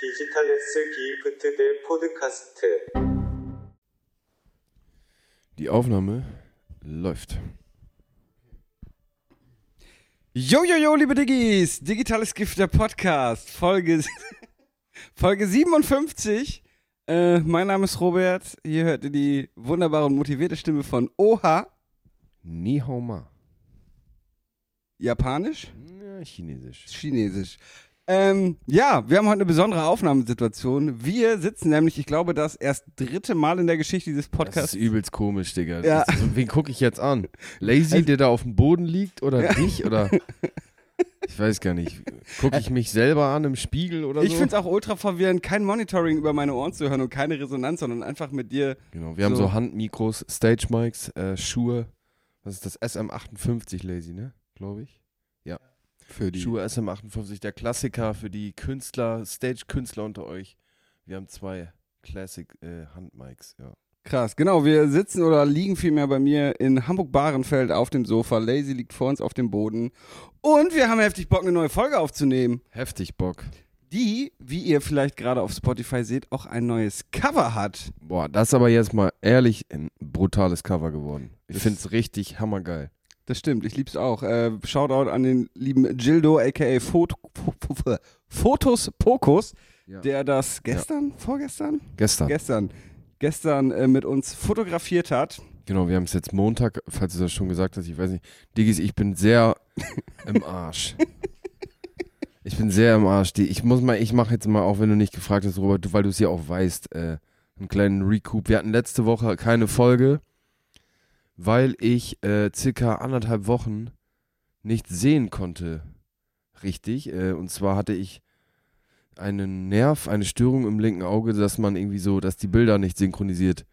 Digitales Gift der Podcast. Die Aufnahme läuft. Jo, jo, jo, liebe Diggis! Digitales Gift der Podcast, Folge, Folge 57. Äh, mein Name ist Robert. Hier hört ihr die wunderbare und motivierte Stimme von Oha. Nihoma. Japanisch? Ja, Chinesisch. Chinesisch. Ähm, ja, wir haben heute eine besondere Aufnahmesituation. Wir sitzen nämlich, ich glaube, das erst dritte Mal in der Geschichte dieses Das Podcasts. ist übelst komisch, Digga. Ja. Das ist, wen gucke ich jetzt an? Lazy, Also- der da auf dem Boden liegt oder dich? Oder ich weiß gar nicht. Gucke ich mich selber an im Spiegel oder ich so? finde es auch ultra verwirrend, kein Monitoring über meine Ohren zu hören und keine Resonanz, sondern einfach mit dir. Genau, wir haben So. so Handmikros, Stage-Mics, äh, Schuhe. Was ist das? SM58 Lazy, ne? Glaube ich. Für Schuhe SM58, der Klassiker für die Künstler, Stage-Künstler unter euch. Wir haben zwei Classic-Handmics, ja. Krass, genau. Wir sitzen oder liegen vielmehr bei mir in Hamburg-Bahrenfeld auf dem Sofa. Lazy liegt vor uns auf dem Boden. Und wir haben heftig Bock, eine neue Folge aufzunehmen. Heftig Bock. Die, wie ihr vielleicht gerade auf Spotify seht, auch ein neues Cover hat. Boah, das ist aber jetzt mal ehrlich ein brutales Cover geworden. Ich finde es richtig hammergeil. Das stimmt, ich lieb's auch. Äh, Shoutout an den lieben Gildo, aka Fot Fo- Fotos Pokus, Ja. der das gestern, vorgestern? Gestern. Gestern. Gestern äh, mit uns fotografiert hat. genau, wir haben es jetzt Montag, falls du das schon gesagt hast, ich weiß nicht. Diggis, ich bin sehr im Arsch. Ich bin sehr im Arsch. Die, ich muss mal, ich mache jetzt mal, auch wenn du nicht gefragt hast, Robert, weil du es ja auch weißt, äh, einen kleinen Recoup. Wir hatten letzte Woche keine Folge, weil ich äh, circa anderthalb Wochen nicht sehen konnte. Richtig. Äh, und zwar hatte ich einen Nerv, eine Störung im linken Auge, dass man irgendwie so, dass die Bilder nicht synchronisiert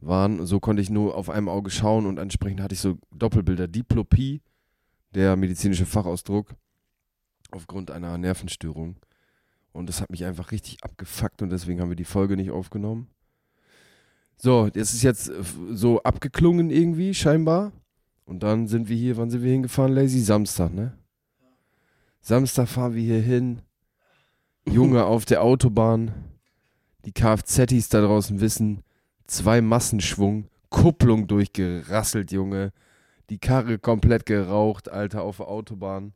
waren. So konnte ich nur auf einem Auge schauen und entsprechend hatte ich so Doppelbilder. Diplopie, der medizinische Fachausdruck, aufgrund einer Nervenstörung. Und das hat mich einfach richtig abgefuckt und deswegen haben wir die Folge nicht aufgenommen. So, das ist jetzt äh, so abgeklungen irgendwie, scheinbar. Und dann sind wir hier, wann sind wir hingefahren, Lazy? Samstag, ne? Samstag fahren wir hier hin. Junge auf der Autobahn. Die Kfzis da draußen wissen, zwei Massenschwung, Kupplung durchgerasselt, Junge. Die Karre komplett geraucht, Alter, auf der Autobahn.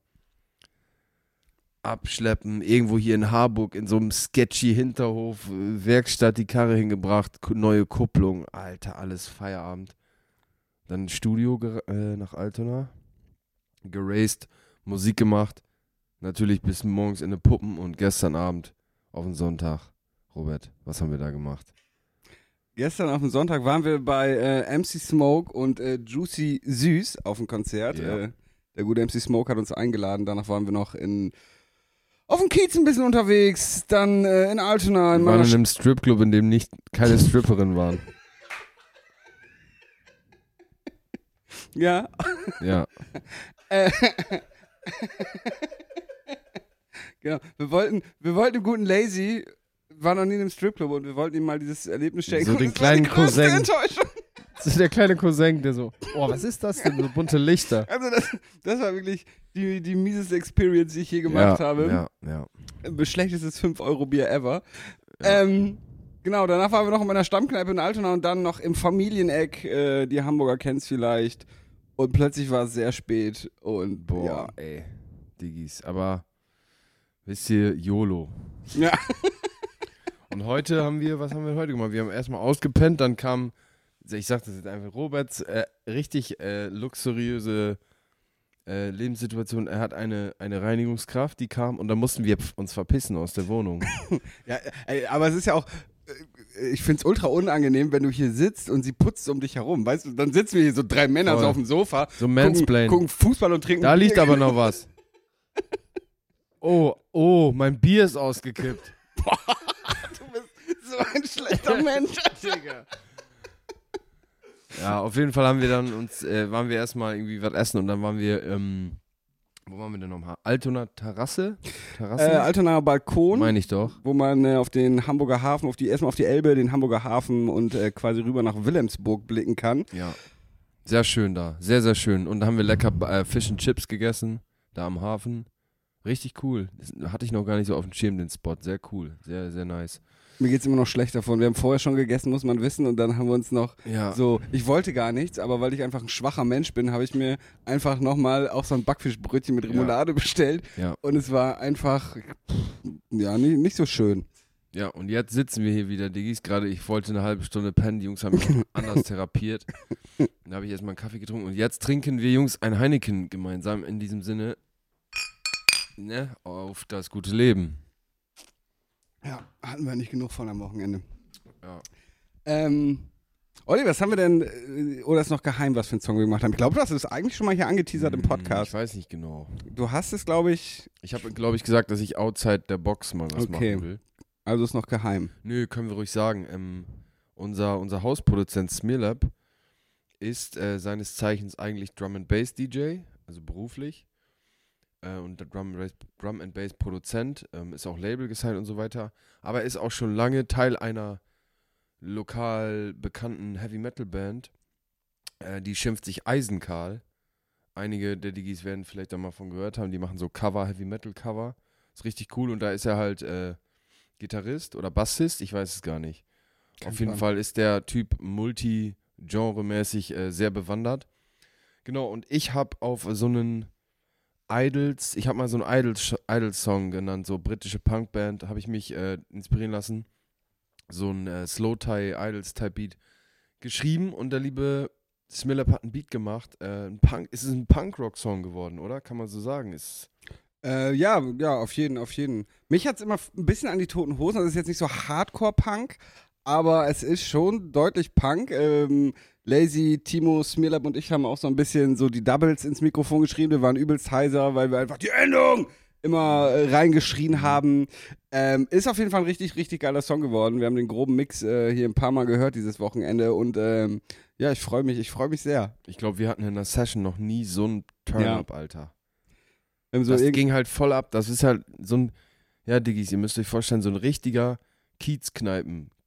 Abschleppen, irgendwo hier in Harburg in so einem sketchy Hinterhof, äh, Werkstatt die Karre hingebracht, neue Kupplung, Alter, alles Feierabend. Dann Studio äh, nach Altona, geraced, Musik gemacht, natürlich bis morgens in den Puppen und gestern Abend auf den Sonntag. Robert, was haben wir da gemacht? Gestern auf dem Sonntag waren wir bei äh, MC Smoke und äh, Juicy Süß auf dem Konzert. Ja. Äh, der gute MC Smoke hat uns eingeladen. Danach waren wir noch in auf dem Kiez ein bisschen unterwegs, dann äh, in Altona in Wir waren in einem Stripclub, in dem nicht keine Stripperinnen waren. ja. Ja. Äh, genau. Wir wollten, wir wollten dem guten Lazy, war noch nie in einem Stripclub und wir wollten ihm mal dieses Erlebnis schenken. So den kleinen Cousin. Enttäuschung. Das ist der kleine Cousin, der so, oh, was ist das denn? So bunte Lichter. Also das, das war wirklich die, die mieseste Experience, die ich je gemacht ja, habe. Ja, ja. Schlechtestes 5-Euro-Bier ever. Ähm, genau, danach waren wir noch in meiner Stammkneipe in Altona und dann noch im Familieneck. Äh, die Hamburger kennen's vielleicht. Und plötzlich war es sehr spät und Boah, ja. ey. Diggis. Aber, wisst ihr, YOLO. ja. Und heute haben wir, was haben wir heute gemacht? Wir haben erstmal ausgepennt, dann kam, ich sag das jetzt einfach, Roberts äh, richtig äh, luxuriöse äh, Lebenssituation. Er hat eine, eine Reinigungskraft, die kam und dann mussten wir uns verpissen aus der Wohnung. ja ey, aber es ist ja auch. äh, Ich find's ultra unangenehm, wenn du hier sitzt und sie putzt um dich herum. Weißt du, dann sitzen wir hier so drei Männer Voll. so auf dem Sofa, So gucken, gucken Fußball und trinken Da liegt Bier. aber noch was. Oh, oh, mein Bier ist ausgekippt. Du bist so ein schlechter Mensch. Digga. Ja, auf jeden Fall haben wir dann uns, äh, waren wir erstmal irgendwie was essen und dann waren wir, ähm, wo waren wir denn nochmal? Altona Terrasse? Terrasse? Äh, Altonaer Balkon. Meine ich doch. wo man äh, auf den Hamburger Hafen, auf die erstmal auf die Elbe, den Hamburger Hafen und äh, quasi rüber nach Wilhelmsburg blicken kann. Ja. Sehr schön da. Sehr, sehr schön. Und da haben wir lecker äh, Fish and Chips gegessen, da am Hafen. Richtig cool. Das hatte ich noch gar nicht so auf dem Schirm, den Spot. Sehr cool. Sehr, sehr nice. Mir geht's immer noch schlecht davon. Wir haben vorher schon gegessen, muss man wissen, und dann haben wir uns noch Ja. so, ich wollte gar nichts, aber weil ich einfach ein schwacher Mensch bin, habe ich mir einfach nochmal auch so ein Backfischbrötchen mit Remoulade bestellt Ja. und es war einfach, ja, nicht, nicht so schön. Ja, und jetzt sitzen wir hier wieder, Diggis. Gerade ich wollte eine halbe Stunde pennen. Die Jungs haben mich anders therapiert. Dann habe ich erstmal einen Kaffee getrunken. Und jetzt trinken wir Jungs ein Heineken gemeinsam. In diesem Sinne, ne, auf das gute Leben. Ja, hatten wir nicht genug von am Wochenende. Ja. Ähm, Olli, was haben wir denn, äh, oder ist noch geheim, was für einen Song wir gemacht haben? Ich glaube, du hast es eigentlich schon mal hier angeteasert im Hm, Podcast. Ich weiß nicht genau. Du hast es, glaube ich, Ich habe, glaube ich, gesagt, dass ich outside der Box mal was Okay. machen will. also ist noch geheim. Nö, können wir ruhig sagen. Ähm, unser, unser Hausproduzent Smearlab ist äh, seines Zeichens eigentlich Drum and Bass DJ, also beruflich. Äh, und der Drum, Drum and Bass Produzent, ähm, ist auch Label gesigned und so weiter. Aber ist auch schon lange Teil einer lokal bekannten Heavy Metal Band. Äh, die schimpft sich Eisenkarl. Einige der Digis werden vielleicht da mal von gehört haben. Die machen so Cover, Heavy Metal Cover. Ist richtig cool und da ist er halt äh, Gitarrist oder Bassist, ich weiß es gar nicht. Kein Auf jeden Plan. Fall ist der Typ multi-genre-mäßig äh, sehr bewandert. Genau, und ich habe auf so einen Idols, ich habe mal so einen Idols- Idols-Song genannt, so britische Punkband, habe ich mich äh, inspirieren lassen. So ein äh, Slow-Tie, Idols-Type-Beat geschrieben und der liebe Smillap hat einen Beat gemacht. Äh, ein Punk, ist es ein Punk-Rock-Song geworden, oder? Kann man so sagen. Ist, Äh, ja, ja, auf jeden, auf jeden. Mich hat es immer ein bisschen an die toten Hosen. Das ist jetzt nicht so Hardcore-Punk, aber es ist schon deutlich Punk. Ähm, Lazy, Timo, Smirlab und ich haben auch so ein bisschen so die Doubles ins Mikrofon geschrieben. Wir waren übelst heiser, weil wir einfach die Endung immer äh, reingeschrien haben. Ähm, ist auf jeden Fall ein richtig, richtig geiler Song geworden. Wir haben den groben Mix äh, hier ein paar Mal gehört dieses Wochenende und ähm, ja, ich freue mich, ich freue mich sehr. ich glaube, wir hatten in der Session noch nie so einen Turn-Up, Alter. Wir haben so das ging halt voll ab. Das ist halt so ein, ja, Diggis, ihr müsst euch vorstellen, so ein richtiger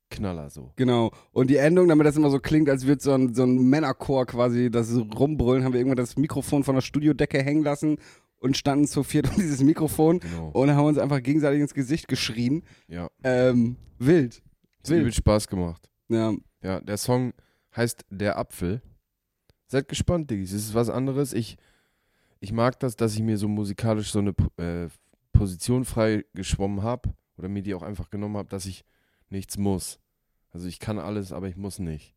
Kiezkneipenknaller so. Genau. Und die Endung, damit das immer so klingt, als würde so ein, so ein Männerchor quasi das rumbrüllen, haben wir irgendwann das Mikrofon von der Studiodecke hängen lassen und standen zu viert um dieses Mikrofon Genau. und haben uns einfach gegenseitig ins Gesicht geschrien. Ja. Ähm, wild. Hat übel Wild. Spaß gemacht. Ja. Ja, der Song heißt Der Apfel. Seid gespannt, Diggis. Es ist was anderes. Ich, ich mag das, dass ich mir so musikalisch so eine äh, Position frei geschwommen habe oder mir die auch einfach genommen habe, dass ich nichts muss. Also ich kann alles, aber ich muss nicht.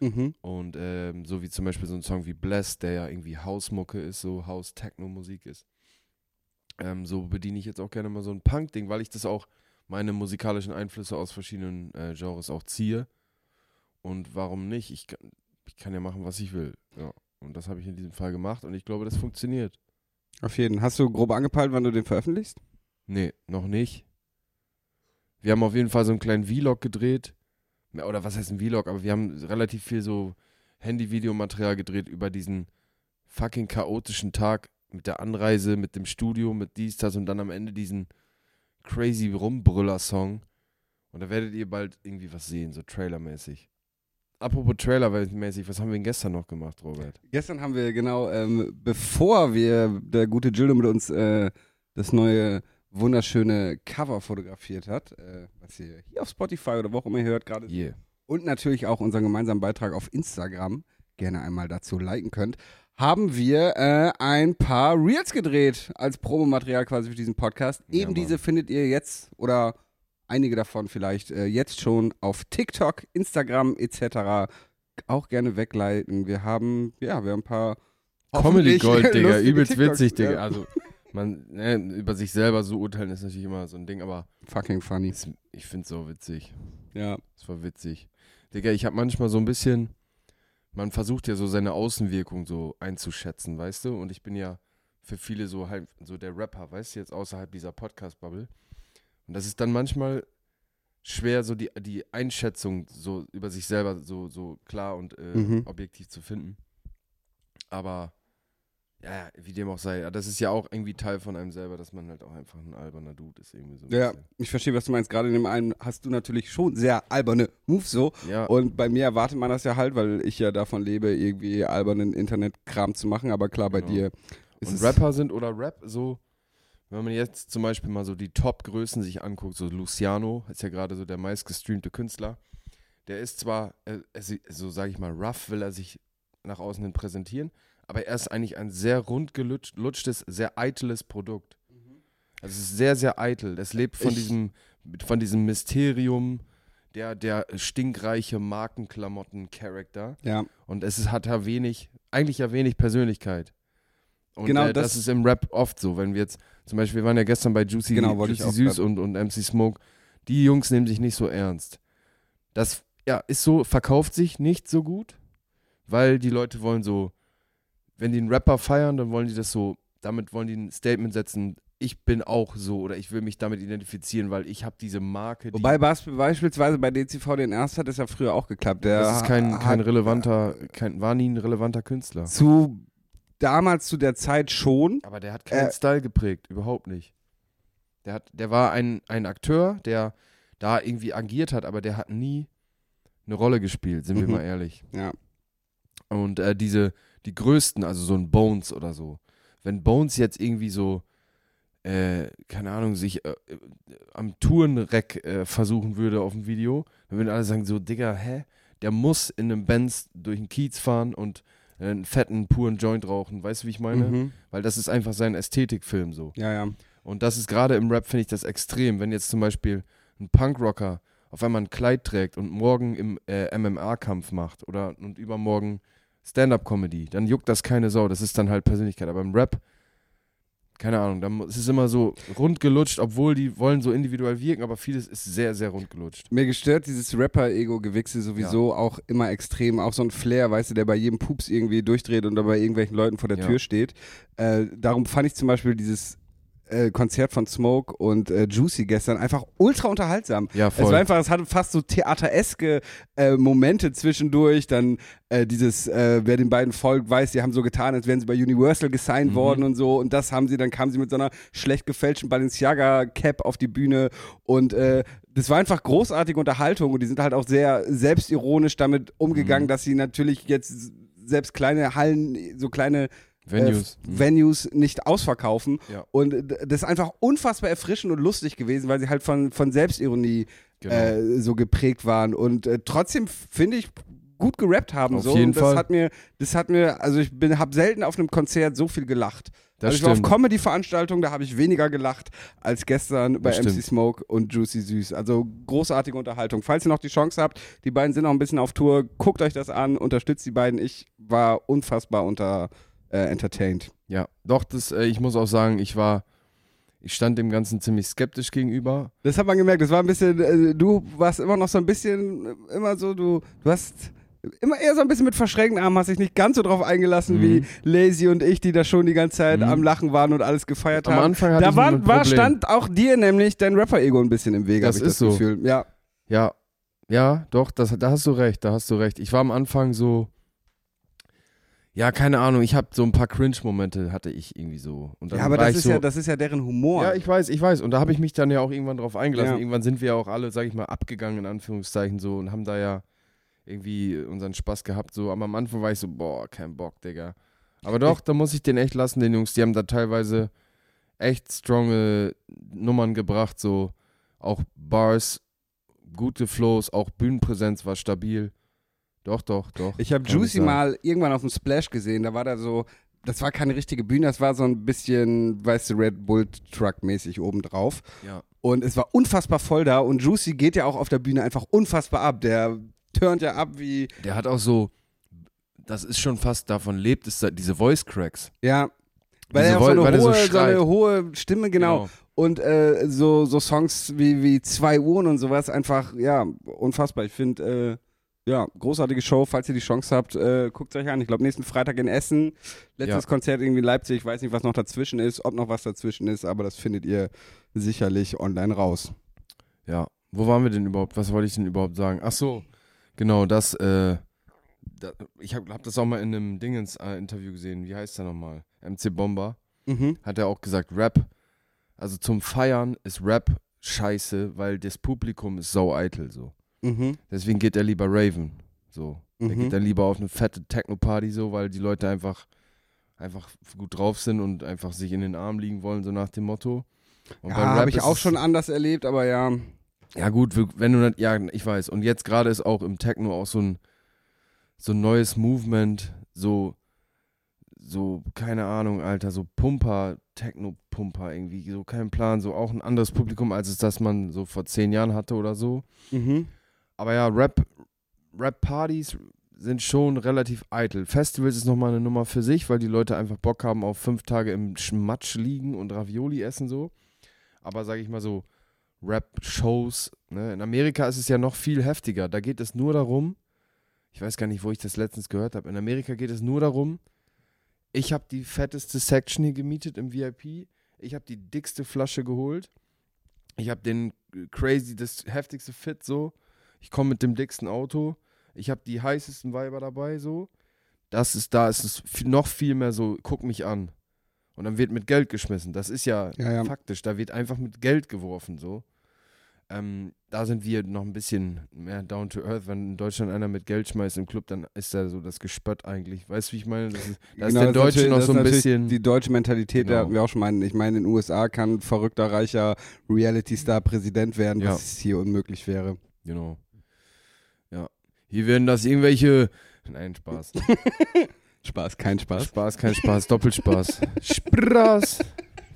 Mhm. Und ähm, so wie zum Beispiel so ein Song wie Blessed, der ja irgendwie Hausmucke ist, so House-Techno-Musik ist. Ähm, so bediene ich jetzt auch gerne mal so ein Punk-Ding, weil ich das auch meine musikalischen Einflüsse aus verschiedenen äh, Genres auch ziehe. Und warum nicht? Ich kann, ich kann ja machen, was ich will. Ja. Und das habe ich in diesem Fall gemacht und ich glaube, das funktioniert. Auf jeden. Hast du grob angepeilt, wann du den veröffentlichst? Nee, noch nicht. Wir haben auf jeden Fall so einen kleinen Vlog gedreht. Oder was heißt ein Vlog? Aber wir haben relativ viel so Handy-Videomaterial gedreht über diesen fucking chaotischen Tag mit der Anreise, mit dem Studio, mit dies, das und dann am Ende diesen crazy Rumbrüller-Song. Und da werdet ihr bald irgendwie was sehen, so trailermäßig. Apropos Trailer-mäßig, was haben wir denn gestern noch gemacht, Robert? Gestern haben wir genau, ähm, bevor wir, der gute Gildo mit uns äh, das neue wunderschöne Cover fotografiert hat, äh, was ihr hier auf Spotify oder wo auch immer ihr hört, gerade Yeah. und natürlich auch unseren gemeinsamen Beitrag auf Instagram gerne einmal dazu liken könnt, haben wir äh, ein paar Reels gedreht als Promomaterial quasi für diesen Podcast. Ja, Eben Mann. diese findet ihr jetzt oder einige davon vielleicht äh, jetzt schon auf TikTok, Instagram etc. Auch gerne wegleiten. Wir haben ja, wir haben ein paar Comedy Gold, Digga. Übelst TikToks, witzig, Digga. ja. Also, man, ne, über sich selber so urteilen ist natürlich immer so ein Ding, aber Fucking funny. es, ich find's so witzig. Ja. Es war witzig. Digga, ich hab manchmal so ein bisschen, man versucht ja so seine Außenwirkung so einzuschätzen, weißt du? Und ich bin ja für viele so halt so der Rapper, weißt du, jetzt außerhalb dieser Podcast-Bubble. Und das ist dann manchmal schwer, so die, die Einschätzung so über sich selber so, so klar und äh, Mhm. objektiv zu finden. Aber ja, wie dem auch sei, das ist ja auch irgendwie Teil von einem selber, dass man halt auch einfach ein alberner Dude ist irgendwie so. Ja, bisschen. ich verstehe, was du meinst. Gerade in dem einen hast du natürlich schon sehr alberne Moves so. Ja, Und bei mir erwartet man das ja halt, weil ich ja davon lebe, irgendwie albernen Internetkram zu machen. Aber klar, bei Genau. dir ist und es Rapper sind oder Rap so, Wenn man jetzt zum Beispiel mal so die Top-Größen sich anguckt, so Luciano ist ja gerade so der meistgestreamte Künstler. Der ist zwar, äh, so sage ich mal, rough will er sich nach außen hin präsentieren, aber er ist eigentlich ein sehr rundgelutschtes, sehr eitles Produkt. Also es ist sehr, sehr eitel. Es lebt von Ich- diesem, von diesem Mysterium, der, der stinkreiche Markenklamotten-Charakter. Ja. Und es ist, hat ja wenig, eigentlich ja wenig Persönlichkeit. Und Genau, äh, das, das- ist im Rap oft so, wenn wir jetzt, zum Beispiel, wir waren ja gestern bei Juicy, Genau, Juicy Süß und, und MC Smoke, die Jungs nehmen sich nicht so ernst. Das ja, ist so, verkauft sich nicht so gut, weil die Leute wollen so, wenn die einen Rapper feiern, dann wollen die das so, damit wollen die ein Statement setzen, ich bin auch so oder ich will mich damit identifizieren, weil ich habe diese Marke. Die, Wobei beispielsweise bei DCV den Erst hat es ja früher auch geklappt. Der das ist kein, kein relevanter, kein, war nie ein relevanter Künstler. zu damals zu der Zeit schon. Aber der hat keinen Äh, Style geprägt, überhaupt nicht. Der, hat, der war ein, ein Akteur, der da irgendwie agiert hat, aber der hat nie eine Rolle gespielt, sind wir Mhm. mal ehrlich. Ja. Und äh, diese, die größten, also so ein Bones oder so, wenn Bones jetzt irgendwie so, äh, keine Ahnung, sich äh, äh, am Tourenreck äh, versuchen würde auf dem Video, dann würden alle sagen so, Digga, hä? Der muss in einem Benz durch den Kiez fahren und einen fetten, puren Joint rauchen. Weißt du, wie ich meine? Mhm. Weil das ist einfach sein Ästhetikfilm so. Ja, ja. Und das ist gerade im Rap, finde ich das extrem. Wenn jetzt zum Beispiel ein Punkrocker auf einmal ein Kleid trägt und morgen im äh, MMA-Kampf macht oder und übermorgen Stand-Up-Comedy, dann juckt das keine Sau. Das ist dann halt Persönlichkeit. Aber im Rap, keine Ahnung, dann, mu- es ist immer so rundgelutscht, obwohl die wollen so individuell wirken, aber vieles ist sehr, sehr rundgelutscht. Mir gestört dieses Rapper-Ego-Gewichse sowieso auch immer extrem. Auch so ein Flair, weißt du, der bei jedem Pups irgendwie durchdreht und da bei irgendwelchen Leuten vor der Ja. Tür steht. Äh, darum fand ich zum Beispiel dieses äh, Konzert von Smoke und äh, Juicy gestern einfach ultra unterhaltsam. Ja, Es war voll. einfach, es hatte fast so theatereske äh, Momente zwischendurch. Dann äh, dieses, äh, wer den beiden folgt, weiß, die haben so getan, als wären sie bei Universal gesigned Mhm. worden und so. Und das haben sie, dann kamen sie mit so einer schlecht gefälschten Balenciaga-Cap auf die Bühne. Und äh, das war einfach großartige Unterhaltung. Und die sind halt auch sehr selbstironisch damit umgegangen, Mhm. dass sie natürlich jetzt selbst kleine Hallen, so kleine Venues. äh. Venues nicht ausverkaufen. Ja. Und das ist einfach unfassbar erfrischend und lustig gewesen, weil sie halt von, von Selbstironie Genau. äh, so geprägt waren. Und äh, trotzdem finde ich gut gerappt haben. Auf so. jeden und das Fall. hat mir, das hat mir, also ich bin, habe selten auf einem Konzert so viel gelacht. das also ich war auf. Comedy-Veranstaltungen, da habe ich weniger gelacht als gestern bei Das MC stimmt. Smoke und Juicy Süß. Also großartige Unterhaltung. Falls ihr noch die Chance habt, die beiden sind noch ein bisschen auf Tour, guckt euch das an, unterstützt die beiden. Ich war unfassbar unter äh, entertained. Ja, doch, das, äh, ich muss auch sagen, ich war, ich stand dem Ganzen ziemlich skeptisch gegenüber. Das hat man gemerkt, das war ein bisschen, äh, du warst immer noch so ein bisschen, äh, immer so, du, du hast immer eher so ein bisschen mit verschränkten Armen, hast dich nicht ganz so drauf eingelassen Mhm. wie Lazy und ich, die da schon die ganze Zeit Mhm. am Lachen waren und alles gefeiert Am haben. Anfang hatte da ich war, ein war, stand auch dir nämlich dein Rapper-Ego ein bisschen im Weg, Das ist das so. Gefühl. Ja, Ja, ja, doch, das, da hast du recht, da hast du recht. Ich war am Anfang so, ja, keine Ahnung, ich habe so ein paar Cringe-Momente hatte ich irgendwie so. Und dann ja aber das ist so, ja, das ist ja deren Humor. Ja, ich weiß, ich weiß. Und da habe ich mich dann ja auch irgendwann drauf eingelassen. Ja. Irgendwann sind wir ja auch alle, sag ich mal, abgegangen, in Anführungszeichen, so und haben da ja irgendwie unseren Spaß gehabt. So, aber am Anfang war ich so, boah, kein Bock, Digga. Aber doch, da muss ich den echt lassen, den Jungs. Die haben da teilweise echt stronge Nummern gebracht, so auch Bars, gute Flows, auch Bühnenpräsenz war stabil. Doch, doch, doch. Ich habe Juicy mal irgendwann auf dem Splash gesehen, da war da so, das war keine richtige Bühne, das war so ein bisschen, weißt du, Red Bull Truck mäßig obendrauf. Ja. Und es war unfassbar voll da und Juicy geht ja auch auf der Bühne einfach unfassbar ab. Der turnt ja ab wie, Der hat auch so, das ist schon fast davon lebt, ist da diese Voice Cracks. ja, weil Diese er auch so eine, so hohe, so, schreit. eine hohe Stimme, genau. Und äh, so, so Songs wie, wie Zwei Uhren und sowas, einfach, ja, unfassbar. Ich finde, äh, ja, großartige Show. Falls ihr die Chance habt, äh, guckt euch an. Ich glaube, nächsten Freitag in Essen. Letztes Ja. Konzert irgendwie in Leipzig. Ich weiß nicht, was noch dazwischen ist, ob noch was dazwischen ist, aber das findet ihr sicherlich online raus. Ja, wo waren wir denn überhaupt? Was wollte ich denn überhaupt sagen? Ach so, genau, das, äh, da, ich habe hab das auch mal in einem Dingens-Interview gesehen. Wie heißt der nochmal? MC Bomber. Mhm. Hat er auch gesagt, Rap, also zum Feiern ist Rap scheiße, weil das Publikum ist sau eitel, so. Mhm. Deswegen geht er lieber Raven, so. Er Mhm. geht dann lieber auf eine fette Techno-Party, so, weil die Leute einfach einfach gut drauf sind und einfach sich in den Arm liegen wollen, so nach dem Motto. Und Ja, habe ich auch schon anders erlebt, aber ja. Ja, gut, wenn du, ja, ich weiß. Und jetzt gerade ist auch im Techno auch so ein, so ein neues Movement, so, so, keine Ahnung, Alter, so Pumper, Techno-Pumper irgendwie, so kein Plan, so auch ein anderes Publikum, als es das man so vor zehn Jahren hatte oder so. Mhm. Aber ja, Rap, Rap-Partys sind schon relativ eitel. Festivals ist nochmal eine Nummer für sich, weil die Leute einfach Bock haben auf fünf Tage im Schmatsch liegen und Ravioli essen so. Aber sage ich mal so, Rap-Shows, ne? in Amerika ist es ja noch viel heftiger. Da geht es nur darum, ich weiß gar nicht, wo ich das letztens gehört habe, in Amerika geht es nur darum, ich habe die fetteste Section hier gemietet im VIP, ich habe die dickste Flasche geholt, ich habe den crazy, das heftigste Fit so, ich komme mit dem dicksten Auto, ich habe die heißesten Weiber dabei so. Das ist, da ist es noch viel mehr so, guck mich an. Und dann wird mit Geld geschmissen. Das ist ja, Ja, ja. faktisch, da wird einfach mit Geld geworfen so. Ähm, da sind wir noch ein bisschen mehr down to earth. Wenn in Deutschland einer mit Geld schmeißt im Club, dann ist da so das Gespött eigentlich. Weißt du, wie ich meine? Das ist, da ist Genau, der das Deutsche noch so ist ein bisschen. Die deutsche Mentalität, da Genau. hatten wir auch schon meinen. Ich meine, in den USA kann ein verrückter, reicher Reality-Star Präsident werden, Ja. was hier unmöglich wäre. Genau. Hier werden das irgendwelche. Nein, Spaß. Spaß, kein Spaß. Spaß, kein Spaß, Doppelspaß. Spaß.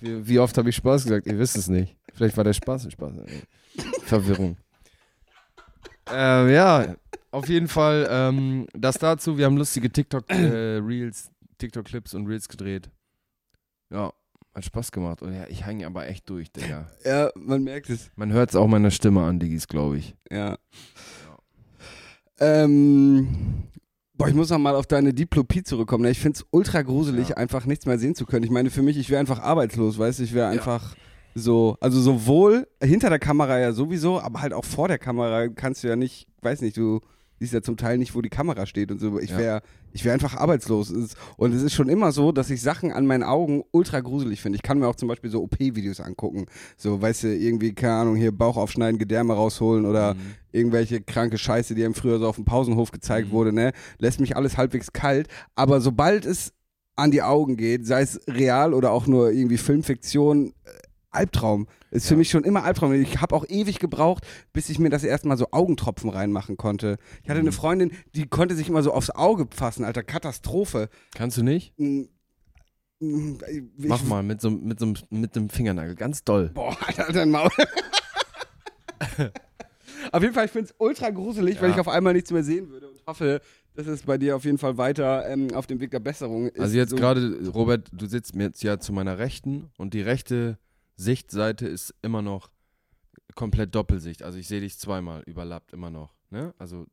Wie, wie oft habe ich Spaß gesagt? Ihr wisst es nicht. Vielleicht war der Spaß ein Spaß. Verwirrung. Ähm, ja, auf jeden Fall ähm, das dazu. Wir haben lustige TikTok-Reels, TikTok-Clips und Reels gedreht. Ja, hat Spaß gemacht. Und ja, ich hänge aber echt durch, Digga. Ja, man merkt es. Man hört es auch meiner Stimme an, Diggis, glaube ich. Ja. Ähm, boah, ich muss noch mal auf deine Diplopie zurückkommen. Ich finde es ultra gruselig, Ja. einfach nichts mehr sehen zu können. Ich meine, für mich, ich wäre einfach arbeitslos, weißt du? Ich wäre einfach so, also sowohl hinter der Kamera ja sowieso, aber halt auch vor der Kamera kannst du ja nicht, weiß nicht, du siehst ja zum Teil nicht, wo die Kamera steht und so. Ich Ja. wäre ich wäre einfach arbeitslos. Ist- Und es ist schon immer so, dass ich Sachen an meinen Augen ultra gruselig finde. Ich kann mir auch zum Beispiel so OP-Videos angucken. So, weißt du, irgendwie, keine Ahnung, hier Bauch aufschneiden, Gedärme rausholen oder Mhm. irgendwelche kranke Scheiße, die einem früher so auf dem Pausenhof gezeigt Mhm. wurde, ne? Lässt mich alles halbwegs kalt. Aber sobald es an die Augen geht, sei es real oder auch nur irgendwie Filmfiktion, äh, Albtraum. Ist für Ja. mich schon immer Albtraum. Ich habe auch ewig gebraucht, bis ich mir das erste Mal so Augentropfen reinmachen konnte. Ich hatte eine Mhm. Freundin, die konnte sich immer so aufs Auge fassen, Alter. Katastrophe. Kannst du nicht? Ich, Mach mal mit so, mit so mit dem Fingernagel. Ganz doll. Boah, Alter, dein Maul. auf jeden Fall, ich finde es ultra gruselig, weil Ja. ich auf einmal nichts mehr sehen würde und hoffe, dass es bei dir auf jeden Fall weiter ähm, auf dem Weg der Besserung ist. Also jetzt so, gerade, Robert, du sitzt mir jetzt ja zu meiner Rechten und die rechte Sichtseite ist immer noch komplett Doppelsicht. Also ich sehe dich zweimal überlappt immer noch. Ne? Also,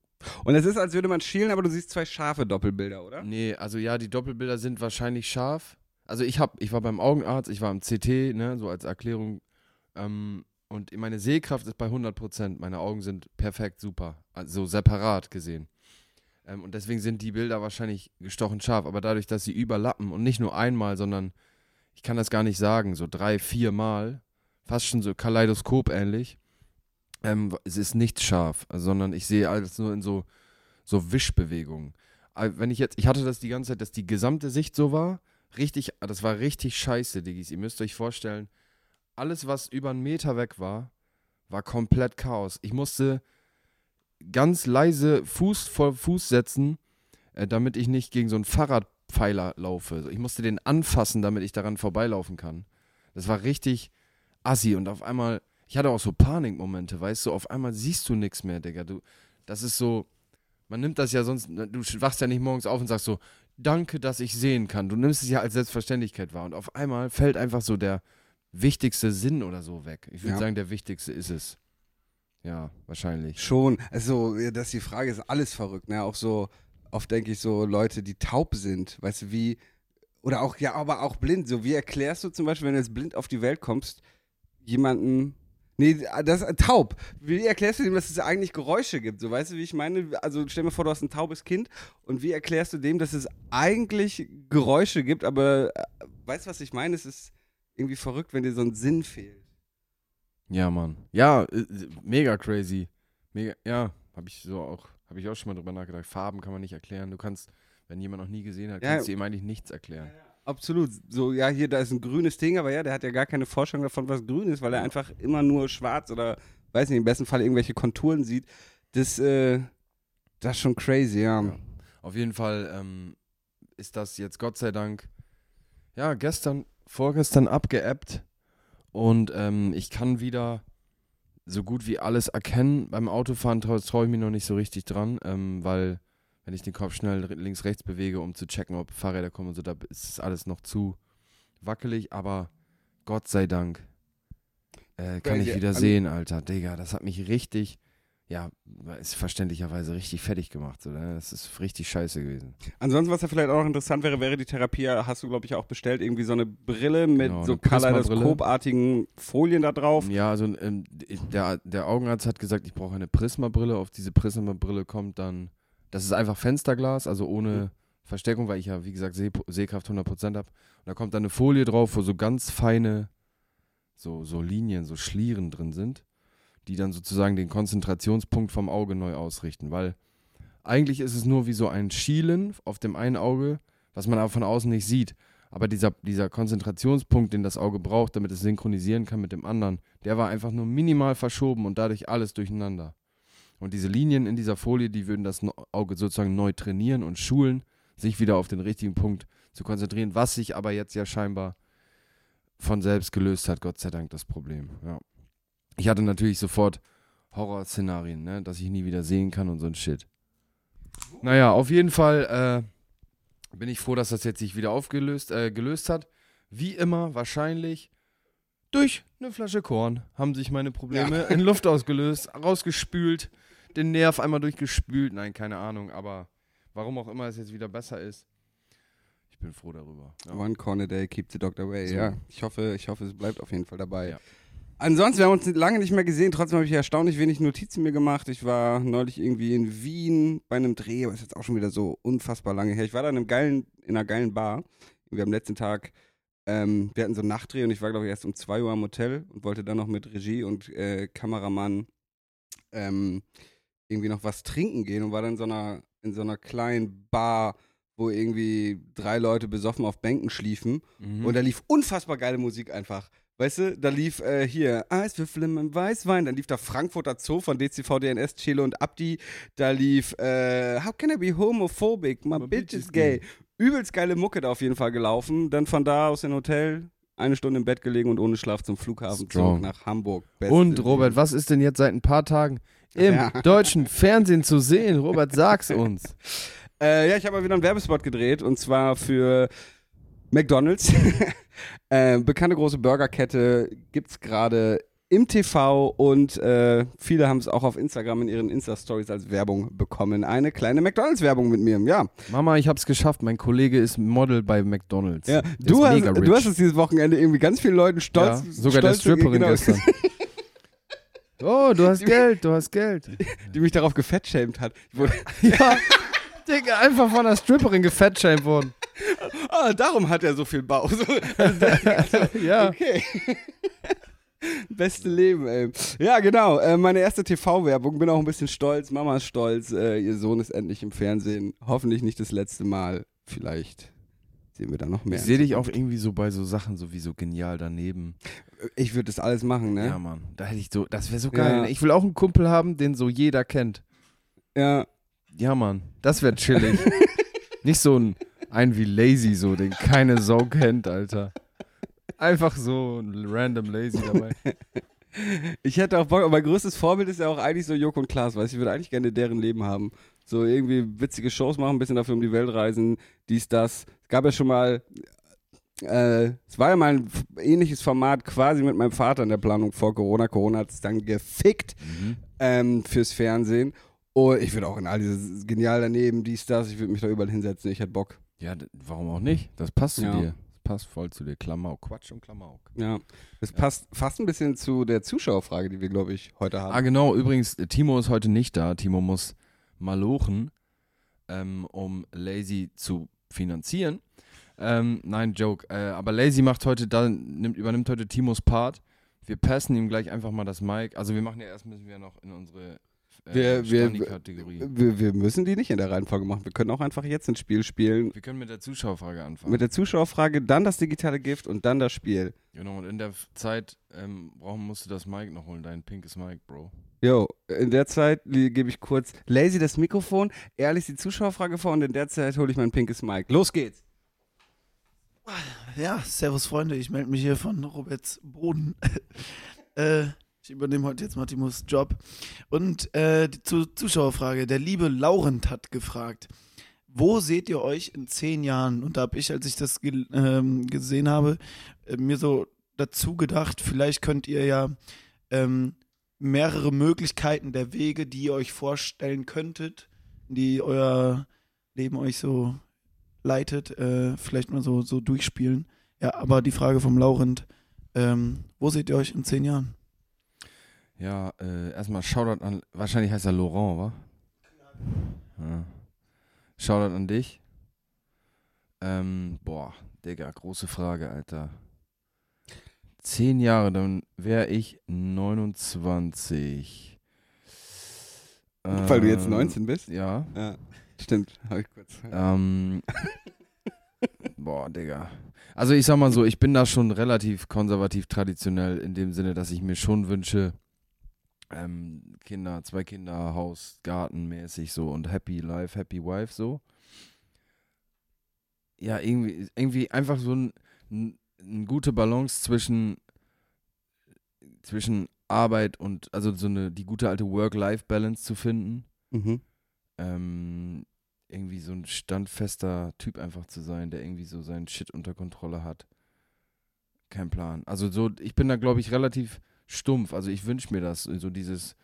Und es ist, als würde man schielen, aber du siehst zwei scharfe Doppelbilder, oder? nee, also ja, die Doppelbilder sind wahrscheinlich scharf. Also ich hab, ich war beim Augenarzt, ich war im CT, ne, so als Erklärung. Ähm, und meine Sehkraft ist bei 100 Prozent. Meine Augen sind perfekt super. Also separat gesehen. Ähm, und deswegen sind die Bilder wahrscheinlich gestochen scharf. Aber dadurch, dass sie überlappen und nicht nur einmal, sondern ich kann das gar nicht sagen, so drei, vier Mal, fast schon so Kaleidoskop ähnlich, ähm, es ist nicht scharf, sondern ich sehe alles nur in so, so Wischbewegungen. Wenn ich jetzt, ich hatte das die ganze Zeit, dass die gesamte Sicht so war, richtig, das war richtig scheiße, Diggis. Ihr müsst euch vorstellen, alles, was über einen Meter weg war, war komplett Chaos. Ich musste ganz leise Fuß vor Fuß setzen, äh, damit ich nicht gegen so einen Fahrradpfeiler laufe. Ich musste den anfassen, damit ich daran vorbeilaufen kann. Das war richtig assi und auf einmal, ich hatte auch so Panikmomente, weißt du, auf einmal siehst du nichts mehr, Digga. Du, das ist so, man nimmt das ja sonst, du wachst ja nicht morgens auf und sagst so, danke, dass ich sehen kann. Du nimmst es ja als Selbstverständlichkeit wahr und auf einmal fällt einfach so der wichtigste Sinn oder so weg. Ich würde Ja. sagen, der wichtigste ist es. Ja, wahrscheinlich. Schon. Also, ja, das ist die Frage, ist alles verrückt, ne? Auch so, oft denke ich so, Leute, die taub sind, weißt du, wie, oder auch, ja, aber auch blind. So, wie erklärst du zum Beispiel, wenn du jetzt blind auf die Welt kommst, jemanden. Nee, das ist taub. Wie erklärst du dem, dass es eigentlich Geräusche gibt? So, weißt du, wie ich meine? Also stell mir vor, du hast ein taubes Kind und wie erklärst du dem, dass es eigentlich Geräusche gibt, aber äh, weißt du, was ich meine? Es ist irgendwie verrückt, wenn dir so ein Sinn fehlt. Ja, Mann. Ja, äh, mega crazy. Mega, ja, habe ich so auch, habe ich auch schon mal drüber nachgedacht. Farben kann man nicht erklären. Du kannst, wenn jemand noch nie gesehen hat, Ja. kannst du ihm eigentlich nichts erklären. Absolut. So, ja, hier, da ist ein grünes Ding, aber ja, der hat ja gar keine Vorstellung davon, was grün ist, weil er einfach immer nur schwarz oder, weiß nicht, im besten Fall irgendwelche Konturen sieht. Das, äh, das ist schon crazy, ja. Ja. Auf jeden Fall ähm, ist das jetzt Gott sei Dank, ja, gestern, vorgestern abgeebbt und ähm, ich kann wieder so gut wie alles erkennen. Beim Autofahren traue trau ich mich noch nicht so richtig dran, ähm, weil wenn ich den Kopf schnell links, rechts bewege, um zu checken, ob Fahrräder kommen und so, da ist es alles noch zu wackelig, aber Gott sei Dank äh, kann Weil ich wieder sehen, Alter. Digga, das hat mich richtig, ja, ist verständlicherweise richtig fertig gemacht. So, ne? Das ist richtig scheiße gewesen. Ansonsten, was ja vielleicht auch noch interessant wäre, wäre die Therapie, hast du, glaube ich, auch bestellt, irgendwie so eine Brille mit Genau, so kaleidoskopartigen Folien da drauf. Ja, also ähm, der, der Augenarzt hat gesagt, ich brauche eine Prisma-Brille. Auf diese Prisma-Brille kommt dann, das ist einfach Fensterglas, also ohne Verstärkung, weil ich ja, wie gesagt, Seh Sehkraft 100% habe. Und da kommt dann eine Folie drauf, wo so ganz feine, so, so Linien, so Schlieren drin sind, die dann sozusagen den Konzentrationspunkt vom Auge neu ausrichten. Weil eigentlich ist es nur wie so ein Schielen auf dem einen Auge, was man aber von außen nicht sieht. Aber dieser, dieser Konzentrationspunkt, den das Auge braucht, damit es synchronisieren kann mit dem anderen, der war einfach nur minimal verschoben und dadurch alles durcheinander. Und diese Linien in dieser Folie, die würden das Auge sozusagen neu trainieren und schulen, sich wieder auf den richtigen Punkt zu konzentrieren, was sich aber jetzt ja scheinbar von selbst gelöst hat, Gott sei Dank, das Problem. Ja. Ich hatte natürlich sofort Horrorszenarien, ne, dass ich nie wieder sehen kann und so ein Shit. Naja, auf jeden Fall äh, bin ich froh, dass das jetzt sich wieder aufgelöst äh, gelöst hat. Wie immer, wahrscheinlich durch eine Flasche Korn haben sich meine Probleme in Luft ausgelöst, rausgespült, den Nerv einmal durchgespült. Nein, keine Ahnung, aber warum auch immer es jetzt wieder besser ist, ich bin froh darüber. Ja. One corner day keeps the doctor away. So. Ja, ich hoffe, ich hoffe, es bleibt auf jeden Fall dabei. Ja. Ansonsten, wir haben uns lange nicht mehr gesehen. Trotzdem habe ich erstaunlich wenig Notizen mir gemacht. Ich war neulich irgendwie in Wien bei einem Dreh, aber ist jetzt auch schon wieder so unfassbar lange her. Ich war da in, einem geilen, in einer geilen Bar. Wir am letzten Tag, ähm, wir hatten so einen Nachtdreh und ich war, glaube ich, erst um 2 Uhr am Hotel und wollte dann noch mit Regie und äh, Kameramann ähm, irgendwie noch was trinken gehen und war dann in so einer, in so einer kleinen Bar, wo irgendwie drei Leute besoffen auf Bänken schliefen. Mhm. Und da lief unfassbar geile Musik einfach. Weißt du, da lief äh, hier Eiswürfel im Weißwein, dann lief da Frankfurter Zoo von DCV, DNS, Chelo und Abdi, da lief äh, How can I be homophobic? My, bitch is gay. Übelst geile Mucke da auf jeden Fall gelaufen. Dann von da aus in Hotel, eine Stunde im Bett gelegen und ohne Schlaf zum Flughafen zurück nach Hamburg. Beste Und Robert, was ist denn jetzt seit ein paar Tagen im Ja. deutschen Fernsehen zu sehen? Robert, sag's uns. Äh, ja, ich habe mal wieder einen Werbespot gedreht und zwar für McDonalds. äh, bekannte große Burgerkette gibt's gerade im TV und äh, viele haben es auch auf Instagram in ihren Insta-Stories als Werbung bekommen. Eine kleine McDonalds-Werbung mit mir, ja. Mama, ich hab's geschafft. Mein Kollege ist Model bei McDonalds. ja Der du, hast, du hast es dieses Wochenende irgendwie ganz vielen Leuten stolz. ja, sogar der stolz- Stripperin genau, gestern. Oh, du hast Geld, du hast Geld. Die mich darauf gefettshamed hat. Ja, Digga, einfach von einer Stripperin gefettshamed worden. Ah, darum hat er so viel Bauch. So, Ja. Okay. Beste Leben, ey. Ja, genau. Äh, meine erste TV-Werbung. Bin auch ein bisschen stolz. Mama ist stolz. Äh, ihr Sohn ist endlich im Fernsehen. Hoffentlich nicht das letzte Mal. Vielleicht sehen wir da noch mehr. Ich sehe dich auch irgendwie so bei so Sachen so wie so genial daneben. Ich würde das alles machen, ne? Ja, Mann. Da hätte ich so, das wäre so geil. Ja. ne? Ich will auch einen Kumpel haben, den so jeder kennt. Ja. Ja, Mann. Das wäre chillig. Nicht so ein, ein wie Lazy, so, den keine Sau kennt, Alter. Einfach so ein random Lazy dabei. Ich hätte auch Bock, aber mein größtes Vorbild ist ja auch eigentlich so Joko und Klaas, weißt du, ich würde eigentlich gerne deren Leben haben. So irgendwie witzige Shows machen, ein bisschen dafür um die Welt reisen, dies, das. Es gab ja schon mal, äh, es war ja mal ein ähnliches Format quasi mit meinem Vater in der Planung vor Corona. Corona hat es dann gefickt Mhm. ähm, fürs Fernsehen. Und ich würde auch in all dieses genial daneben, dies, das, ich würde mich da überall hinsetzen, ich hätte Bock. Ja, warum auch nicht? Das passt zu Ja. dir. Das passt voll zu dir. Klamauk. Quatsch und Klamauk. Ja. Das passt fast ein bisschen zu der Zuschauerfrage, die wir, glaube ich, heute haben. Ah, genau. Übrigens, äh, Timo ist heute nicht da. Timo muss malochen, ähm, um Lazy zu finanzieren. Ähm, nein, Joke. Äh, aber Lazy macht heute, da, nimmt, übernimmt heute Timos Part. Wir passen ihm gleich einfach mal das Mic. Also wir machen ja erst, müssen wir noch in unsere äh, Wir- wir-. Wir, wir müssen die nicht in der Reihenfolge machen. Wir können auch einfach jetzt ein Spiel spielen. Wir können mit der Zuschauerfrage anfangen. Mit der Zuschauerfrage, dann das digitale Gift und dann das Spiel. genau, und in der Zeit ähm, brauchen musst du das Mic noch holen, dein pinkes Mic, Bro. Jo, in der Zeit gebe ich kurz Lazy das Mikrofon, ehrlich die Zuschauerfrage vor und in der Zeit hole ich mein pinkes Mic. Los geht's. Ja, servus Freunde, ich melde mich hier von Roberts Boden. äh, übernehme heute jetzt Martimus Job. Und äh, die Zu Zuschauerfrage, der liebe Laurent hat gefragt, wo seht ihr euch in zehn Jahren? Und da habe ich, als ich das ge ähm, gesehen habe, äh, mir so dazu gedacht, vielleicht könnt ihr ja ähm, mehrere Möglichkeiten der Wege, die ihr euch vorstellen könntet, die euer Leben euch so leitet, äh, vielleicht mal so, so durchspielen. Ja, aber die Frage vom Laurent, ähm, wo seht ihr euch in zehn Jahren? Ja, äh, erstmal Shoutout an, wahrscheinlich heißt er Laurent, wa? Ja. Shoutout an dich. Ähm, boah, Digga, große Frage, Alter. Zehn Jahre, dann wäre ich 29. Weil du jetzt Ähm, 19 bist? Ja. Ja, stimmt. Hab ich kurz. Ähm, boah, Digga. Also ich sag mal so, ich bin da schon relativ konservativ traditionell in dem Sinne, dass ich mir schon wünsche, ähm, Kinder, zwei Kinder, Haus, Garten mäßig so und Happy Life, Happy Wife so. Ja, irgendwie, irgendwie einfach so ein, ein, eine gute Balance zwischen, zwischen Arbeit und, also so eine, die gute alte Work-Life-Balance zu finden Mhm. ähm, irgendwie so ein standfester Typ einfach zu sein, der irgendwie so seinen Shit unter Kontrolle hat. Kein Plan. Also so, ich bin da glaube ich relativ stumpf. Also ich wünsche mir das, so dieses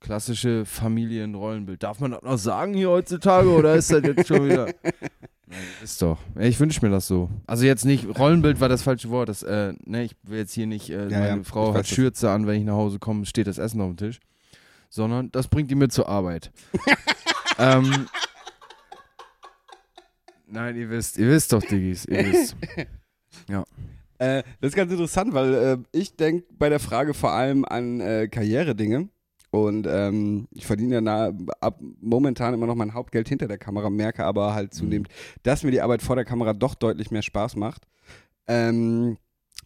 klassische Familienrollenbild. Darf man das noch sagen hier heutzutage oder ist das jetzt schon wieder? Nein, ist doch. Ja, Ich wünsche mir das so. Also jetzt nicht, Rollenbild war das falsche Wort. Das, äh, ne, ich will jetzt hier nicht, äh, Ja, meine ja, Frau hat Schürze an, wenn ich nach Hause komme, steht das Essen auf dem Tisch. Sondern das bringt die mit zur Arbeit. ähm, nein, ihr wisst, ihr wisst doch, Diggis, ihr wisst. Äh, das ist ganz interessant, weil äh, ich denke bei der Frage vor allem an äh, Karrieredinge. Und ähm, ich verdiene ja na, ab momentan immer noch mein Hauptgeld hinter der Kamera, merke aber halt zunehmend, dass mir die Arbeit vor der Kamera doch deutlich mehr Spaß macht. Ähm,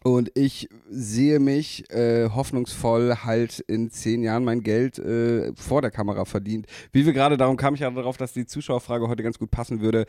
und ich sehe mich äh, hoffnungsvoll halt in zehn Jahren mein Geld äh, vor der Kamera verdient. Wie wir gerade, darum kam ich ja darauf, dass die Zuschauerfrage heute ganz gut passen würde.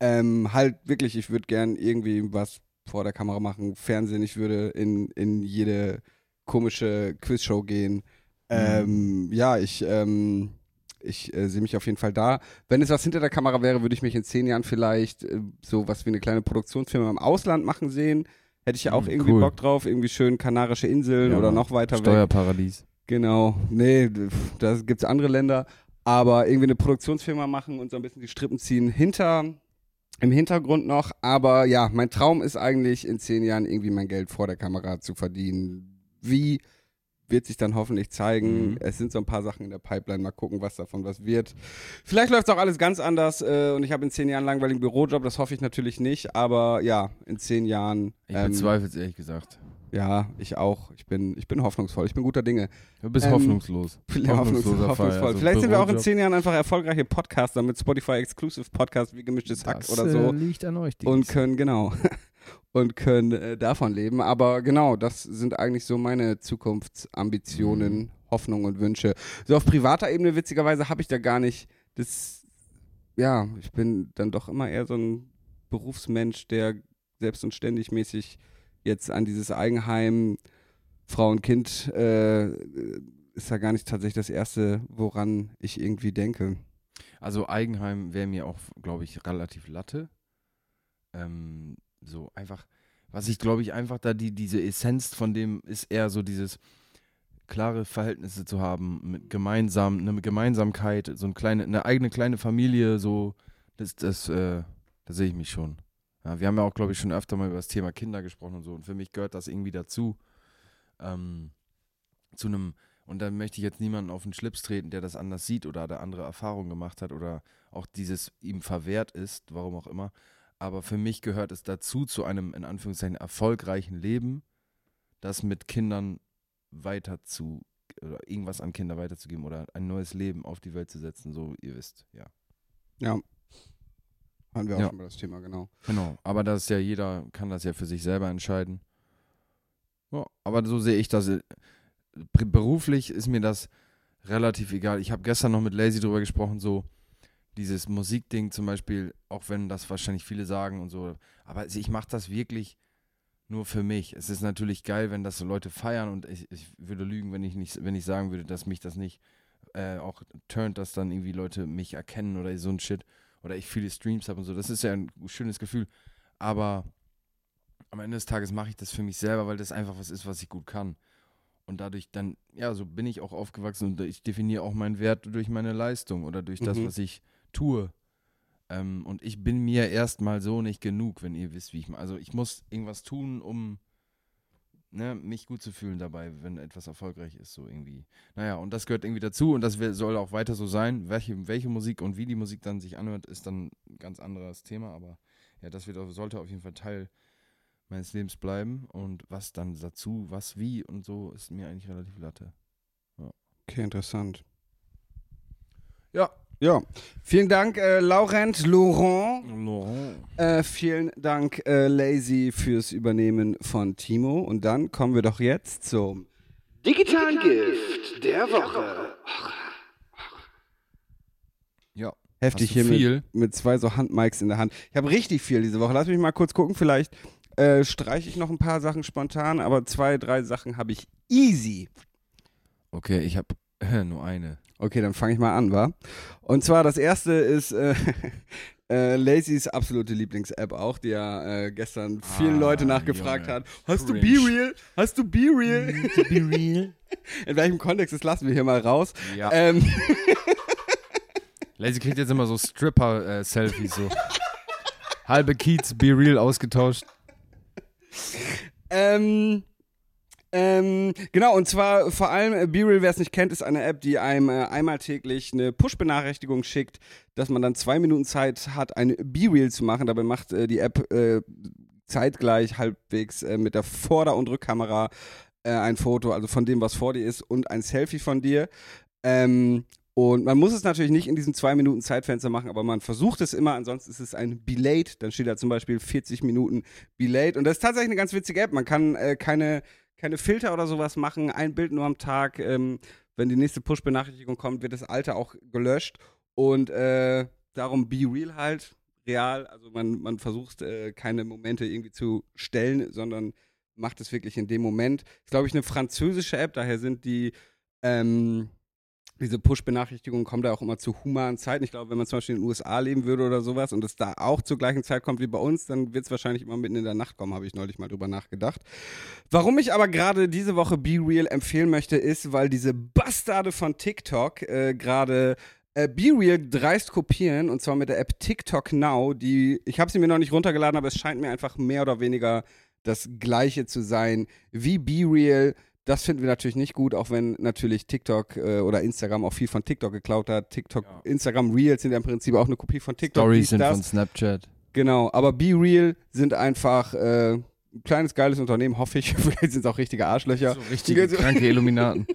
Ähm, halt wirklich, ich würde gern irgendwie was vor der Kamera machen, Fernsehen, ich würde in, in jede komische Quizshow gehen. Ähm, ja, ich, ähm, ich äh, sehe mich auf jeden Fall da. Wenn es was hinter der Kamera wäre, würde ich mich in zehn Jahren vielleicht äh, so was wie eine kleine Produktionsfirma im Ausland machen sehen. Hätte ich ja auch Mhm, irgendwie cool. Bock drauf, irgendwie schön Kanarische Inseln Ja, oder noch weiter weg. Steuerparadies. Genau, nee, da gibt es andere Länder. Aber irgendwie eine Produktionsfirma machen und so ein bisschen die Strippen ziehen hinter, im Hintergrund noch. Aber ja, mein Traum ist eigentlich in zehn Jahren irgendwie mein Geld vor der Kamera zu verdienen. Wie wird sich dann hoffentlich zeigen. Mhm. Es sind so ein paar Sachen in der Pipeline. Mal gucken, was davon was wird. Vielleicht läuft es auch alles ganz anders äh, und ich habe in zehn Jahren einen langweiligen Bürojob. Das hoffe ich natürlich nicht. Aber ja, in zehn Jahren. Ich ähm, bezweifle es ehrlich gesagt. Ja, ich auch. Ich bin, ich bin hoffnungsvoll. Ich bin guter Dinge. Du bist Ähm, hoffnungslos. Ja, hoffnungsvoll, Hoffnungsloser Fall. Also Vielleicht sind wir auch in zehn Jahren einfach erfolgreiche Podcaster mit Spotify Exclusive Podcast wie gemischtes Hack das, oder so Äh, liegt an euch, und können genau und können äh, davon leben. Aber genau, das sind eigentlich so meine Zukunftsambitionen, Mhm. Hoffnungen und Wünsche. So auf privater Ebene witzigerweise habe ich da gar nicht das. Ja, ich bin dann doch immer eher so ein Berufsmensch, der selbst und ständig mäßig jetzt an dieses Eigenheim Frau und Kind äh, ist ja gar nicht tatsächlich das erste, woran ich irgendwie denke. Also Eigenheim wäre mir auch, glaube ich, relativ latte. Ähm, so einfach, was ich glaube ich einfach da die, diese Essenz von dem ist eher so dieses klare Verhältnisse zu haben, mit gemeinsam, eine Gemeinsamkeit, so eine kleine, eine eigene kleine Familie, so, das, das, äh, da sehe ich mich schon. Ja, wir haben ja auch, glaube ich, schon öfter mal über das Thema Kinder gesprochen und so. Und für mich gehört das irgendwie dazu. Ähm, zu einem, und dann möchte ich jetzt niemanden auf den Schlips treten, der das anders sieht oder der andere Erfahrungen gemacht hat oder auch dieses ihm verwehrt ist, warum auch immer. Aber für mich gehört es dazu, zu einem in Anführungszeichen erfolgreichen Leben, das mit Kindern weiter zu oder irgendwas an Kinder weiterzugeben oder ein neues Leben auf die Welt zu setzen, so ihr wisst, ja. Ja. Hatten wir auch Ja. schon mal das Thema, genau. Genau, aber das ist ja jeder kann das ja für sich selber entscheiden. Ja, aber so sehe ich das. Be- Beruflich ist mir das relativ egal. Ich habe gestern noch mit Lazy drüber gesprochen, so dieses Musikding zum Beispiel, auch wenn das wahrscheinlich viele sagen und so. Aber ich mache das wirklich nur für mich. Es ist natürlich geil, wenn das so Leute feiern und ich, ich würde lügen, wenn ich nicht, wenn ich sagen würde, dass mich das nicht äh, auch turnt, dass dann irgendwie Leute mich erkennen oder so ein Shit oder ich viele Streams habe und so. Das ist ja ein schönes Gefühl. Aber am Ende des Tages mache ich das für mich selber, weil das einfach was ist, was ich gut kann. Und dadurch dann, ja, so bin ich auch aufgewachsen und ich definiere auch meinen Wert durch meine Leistung oder durch das, Mhm. was ich tue. Ähm, und ich bin mir erstmal so nicht genug, wenn ihr wisst, wie ich mache. Also ich muss irgendwas tun, um ne, mich gut zu fühlen dabei, wenn etwas erfolgreich ist, so irgendwie. Naja, und das gehört irgendwie dazu und das soll auch weiter so sein. Welche, welche Musik und wie die Musik dann sich anhört, ist dann ein ganz anderes Thema, aber ja, das wird, sollte auf jeden Fall Teil meines Lebens bleiben und was dann dazu, was wie und so, ist mir eigentlich relativ latte. Okay, interessant. Ja. Ja, vielen Dank, äh, Laurent, Laurent. Laurent. Äh, vielen Dank, äh, Lazy, fürs Übernehmen von Timo. Und dann kommen wir doch jetzt zum digitalen Gift der Woche. Ja. Heftig hier viel? Mit, mit zwei so Handmikes in der Hand. Ich habe richtig viel diese Woche. Lass mich mal kurz gucken. Vielleicht äh, streiche ich noch ein paar Sachen spontan, aber zwei, drei Sachen habe ich easy. Okay, ich habe nur eine. Okay, dann fange ich mal an, wa? Und zwar das erste ist äh, äh, Lazys absolute Lieblings-App auch, die ja äh, gestern vielen Ah, Leute nachgefragt Junge. hat. Hast du Cringe. Be Real? Hast du Be Real? Real. In welchem Kontext, das lassen wir hier mal raus. Ja. Ähm, Lazy kriegt jetzt immer so Stripper-Selfies, so. Halbe Kiez, Be Real ausgetauscht. Ähm, ähm, genau, und zwar vor allem, äh, BeReal, wer es nicht kennt, ist eine App, die einem äh, einmal täglich eine Push-Benachrichtigung schickt, dass man dann zwei Minuten Zeit hat, ein BeReal zu machen. Dabei macht äh, die App äh, zeitgleich halbwegs äh, mit der Vorder- und Rückkamera äh, ein Foto, also von dem, was vor dir ist, und ein Selfie von dir. Ähm, und man muss es natürlich nicht in diesem zwei Minuten Zeitfenster machen, aber man versucht es immer. Ansonsten ist es ein Belate. Dann steht da zum Beispiel 40 Minuten Belate. Und das ist tatsächlich eine ganz witzige App. Man kann äh, keine, keine Filter oder sowas machen. Ein Bild nur am Tag. Ähm, wenn die nächste Push-Benachrichtigung kommt, wird das alte auch gelöscht. Und äh, darum Be Real halt. Real. Also man, man versucht äh, keine Momente irgendwie zu stellen, sondern macht es wirklich in dem Moment. Ist, glaube ich, eine französische App. Daher sind die. Ähm, diese Push-Benachrichtigungen kommen da auch immer zu humanen Zeiten. Ich glaube, wenn man zum Beispiel in den USA leben würde oder sowas und es da auch zur gleichen Zeit kommt wie bei uns, dann wird es wahrscheinlich immer mitten in der Nacht kommen, habe ich neulich mal drüber nachgedacht. Warum ich aber gerade diese Woche Be Real empfehlen möchte, ist, weil diese Bastarde von TikTok äh, gerade äh, Be Real dreist kopieren und zwar mit der App TikTok Now, die, ich habe sie mir noch nicht runtergeladen, aber es scheint mir einfach mehr oder weniger das gleiche zu sein wie Be Real. Das finden wir natürlich nicht gut, auch wenn natürlich TikTok äh, oder Instagram auch viel von TikTok geklaut hat. TikTok, Ja. Instagram Reels sind ja im Prinzip auch eine Kopie von TikTok. Stories sind das. von Snapchat. Genau, aber Be Real sind einfach äh, ein kleines, geiles Unternehmen, hoffe ich. Vielleicht sind es auch richtige Arschlöcher. So richtige Die- kranke Illuminaten.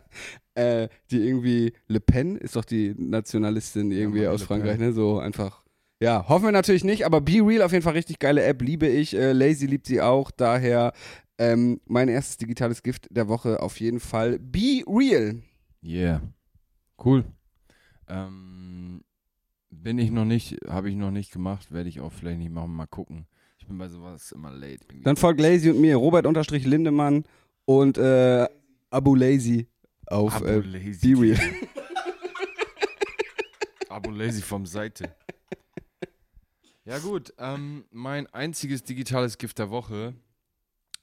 äh, die irgendwie, Le Pen ist doch die Nationalistin irgendwie Marine aus Le Frankreich, Pen. ne? So einfach. Ja, hoffen wir natürlich nicht, aber Be Real auf jeden Fall richtig geile App, liebe ich. Äh, Lazy liebt sie auch, daher ähm, mein erstes digitales Gift der Woche auf jeden Fall Be Real. Yeah. Cool. Ähm, bin ich noch nicht, habe ich noch nicht gemacht, werde ich auch vielleicht nicht machen, mal gucken. Ich bin bei sowas immer late. Irgendwie. Dann folgt Lazy und mir, Robert unterstrich Lindemann und äh, Abu Lazy auf Abo äh, lazy. Be Real. Abo lazy vom Seite. Ja gut, ähm, mein einziges digitales Gift der Woche,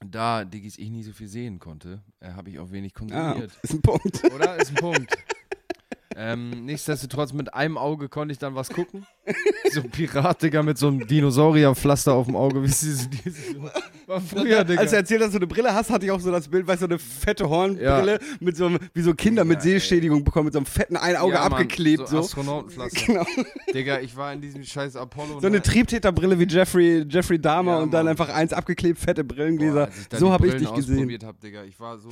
da Diggis ich nie so viel sehen konnte, äh, habe ich auch wenig Ah, konsumiert. ist ein Punkt. Oder? Ist ein Punkt. ähm, nichtsdestotrotz, mit einem Auge konnte ich dann was gucken. So ein Pirat, Digga, mit so einem Dinosaurierpflaster auf dem Auge. Wie diese, diese, war früher, Digga. Als du erzählt hast, dass du eine Brille hast, hatte ich auch so das Bild, weißt du, so eine fette Hornbrille mit so einem, wie so Kinder mit Ja, Sehschädigung bekommen, mit so einem fetten ein Auge Ja, Mann, abgeklebt. So So, Astronautenpflaster. Genau. Digga, ich war in diesem scheiß Apollo. So eine ne? Triebtäterbrille wie Jeffrey, Jeffrey Dahmer Ja, und dann einfach eins abgeklebt, fette Brillengläser. Boah, so habe ich dich gesehen. hab, Digga, ich war so,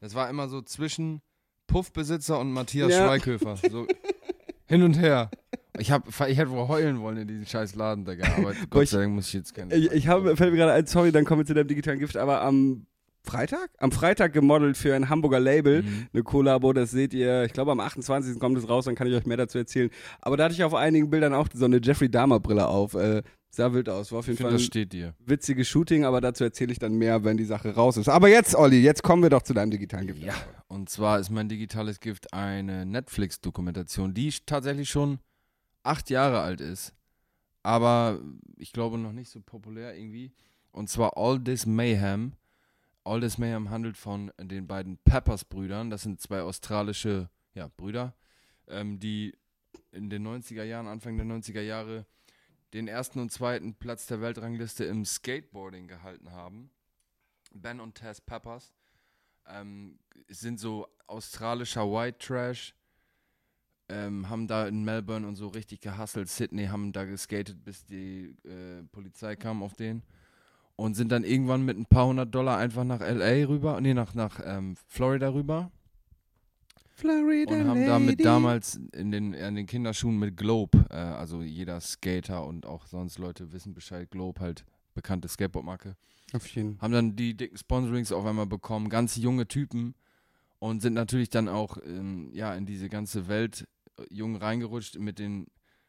das war immer so zwischen Puffbesitzer und Matthias Ja. Schweighöfer. So hin und her. Ich, hab, ich hätte wohl heulen wollen in diesem scheiß Laden, Digga. Aber Gott ich- sei Dank muss ich jetzt keine. Ich, ich habe, fällt mir gerade ein, sorry, dann kommen wir zu deinem digitalen Gift, aber am Freitag? Am Freitag gemodelt für ein Hamburger Label. Mhm. Eine Kollabo, das seht ihr, ich glaube am 28. kommt es raus, dann kann ich euch mehr dazu erzählen. Aber da hatte ich auf einigen Bildern auch so eine Jeffrey Dahmer Brille auf. Äh, sah wild aus, war auf jeden Ich finde, Fall das ein steht dir. witziges Shooting, aber dazu erzähle ich dann mehr, wenn die Sache raus ist. Aber jetzt, Olli, jetzt kommen wir doch zu deinem digitalen Gift. Ja, und zwar ist mein digitales Gift eine Netflix-Dokumentation, die tatsächlich schon acht Jahre alt ist, aber ich glaube noch nicht so populär irgendwie. Und zwar All This Mayhem. All This Mayhem handelt von den beiden Peppers-Brüdern. Das sind zwei australische ja, Brüder, ähm, die in den 90er Jahren, Anfang der 90er Jahre, den ersten und zweiten Platz der Weltrangliste im Skateboarding gehalten haben. Ben und Tess Peppers ähm, sind so australischer White Trash, ähm, haben da in Melbourne und so richtig gehustelt. Sydney haben da geskatet, bis die äh, Polizei kam auf den. Und sind dann irgendwann mit ein paar hundert Dollar einfach nach LA rüber, nee, nach, nach ähm, Florida rüber. Florida Und haben damit Lady. damals in den, in den Kinderschuhen mit Globe, äh, also jeder Skater und auch sonst Leute wissen Bescheid, Globe halt bekannte Skateboardmarke, Auf jeden haben dann die dicken Sponsorings auf einmal bekommen, ganz junge Typen und sind natürlich dann auch ähm, ja, in diese ganze Welt äh, jung reingerutscht mit den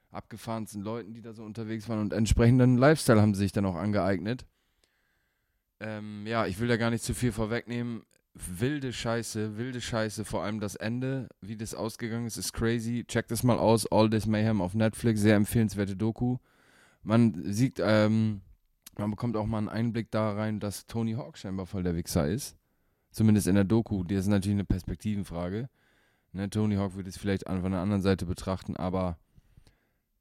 abgefahrensten Leuten, die da so unterwegs waren und entsprechenden Lifestyle haben sie sich dann auch angeeignet. Ähm, ja, ich will da gar nicht zu viel vorwegnehmen. Wilde Scheiße, wilde Scheiße, vor allem das Ende, wie das ausgegangen ist, ist crazy. Check das mal aus, All This Mayhem auf Netflix, sehr empfehlenswerte Doku. Man sieht, ähm, man bekommt auch mal einen Einblick da rein, dass Tony Hawk scheinbar voll der Wichser ist. Zumindest in der Doku. Das ist natürlich eine Perspektivenfrage. Ne, Tony Hawk würde es vielleicht von der anderen Seite betrachten, aber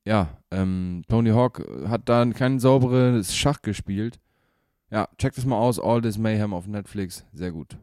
ja, ähm, Tony Hawk hat da kein sauberes Schach gespielt. Ja, check das mal aus. All This Mayhem auf Netflix. Sehr gut.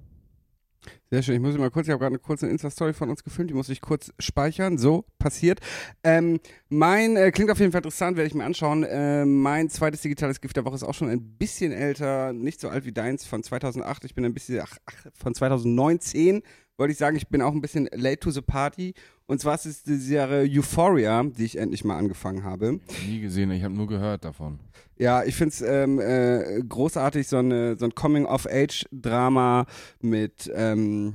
Sehr schön. Ich muss mal kurz, ich habe gerade eine kurze Insta-Story von uns gefilmt, die muss ich kurz speichern. So, passiert. Ähm, mein, äh, klingt auf jeden Fall interessant, werde ich mir anschauen. Äh, mein zweites digitales Gift der Woche ist auch schon ein bisschen älter, nicht so alt wie deins, von 2008. Ich bin ein bisschen, ach, ach von 2019, wollte ich sagen. Ich bin auch ein bisschen late to the party. Und zwar ist es die Serie Euphoria, die ich endlich mal angefangen habe. Nie gesehen, ich habe nur gehört davon. Ja, ich finde es ähm, äh, großartig, so, eine, so ein Coming-of-Age-Drama mit, ähm,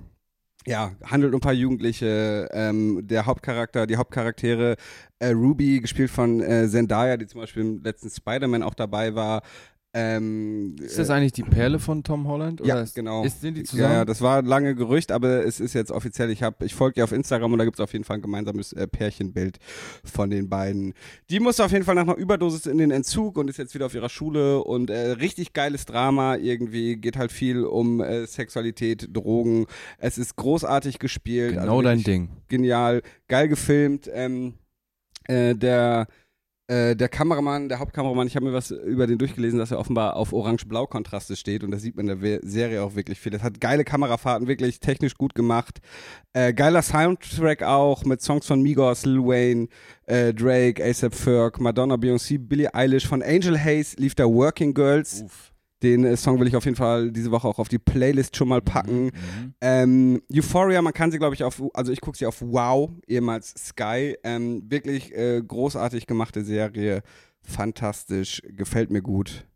ja, handelt um ein paar Jugendliche. Ähm, der Hauptcharakter, die Hauptcharaktere, äh, Ruby, gespielt von äh, Zendaya, die zum Beispiel im letzten Spider-Man auch dabei war. Ähm, Ist das eigentlich die Perle von Tom Holland? ja, Oder ist, genau. Ist, sind die zusammen? Ja, ja, das war lange Gerücht, aber es ist jetzt offiziell. Ich habe, ich folge ihr auf Instagram und da gibt es auf jeden Fall ein gemeinsames äh, Pärchenbild von den beiden. Die musste auf jeden Fall nach einer Überdosis in den Entzug und ist jetzt wieder auf ihrer Schule und äh, richtig geiles Drama. Irgendwie geht halt viel um äh, Sexualität, Drogen. Es ist großartig gespielt. genau also dein Ding. Genial, geil gefilmt. Ähm, äh, der äh, der Kameramann, der Hauptkameramann, ich habe mir was über den durchgelesen, dass er offenbar auf Orange-Blau-Kontraste steht und das sieht man in der Serie auch wirklich viel. Das hat geile Kamerafahrten, wirklich technisch gut gemacht. Äh, geiler Soundtrack auch mit Songs von Migos, Lil Wayne, äh, Drake, A$AP Ferg, Madonna, Beyoncé, Billie Eilish. Von Angel Hayes lief da Working Girls. Uff. Den äh, Song will ich auf jeden Fall diese Woche auch auf die Playlist schon mal packen. Mhm. Ähm, Euphoria, man kann sie, glaube ich, auf, also ich gucke sie auf Wow, ehemals Sky. Ähm, wirklich äh, großartig gemachte Serie. Fantastisch, gefällt mir gut.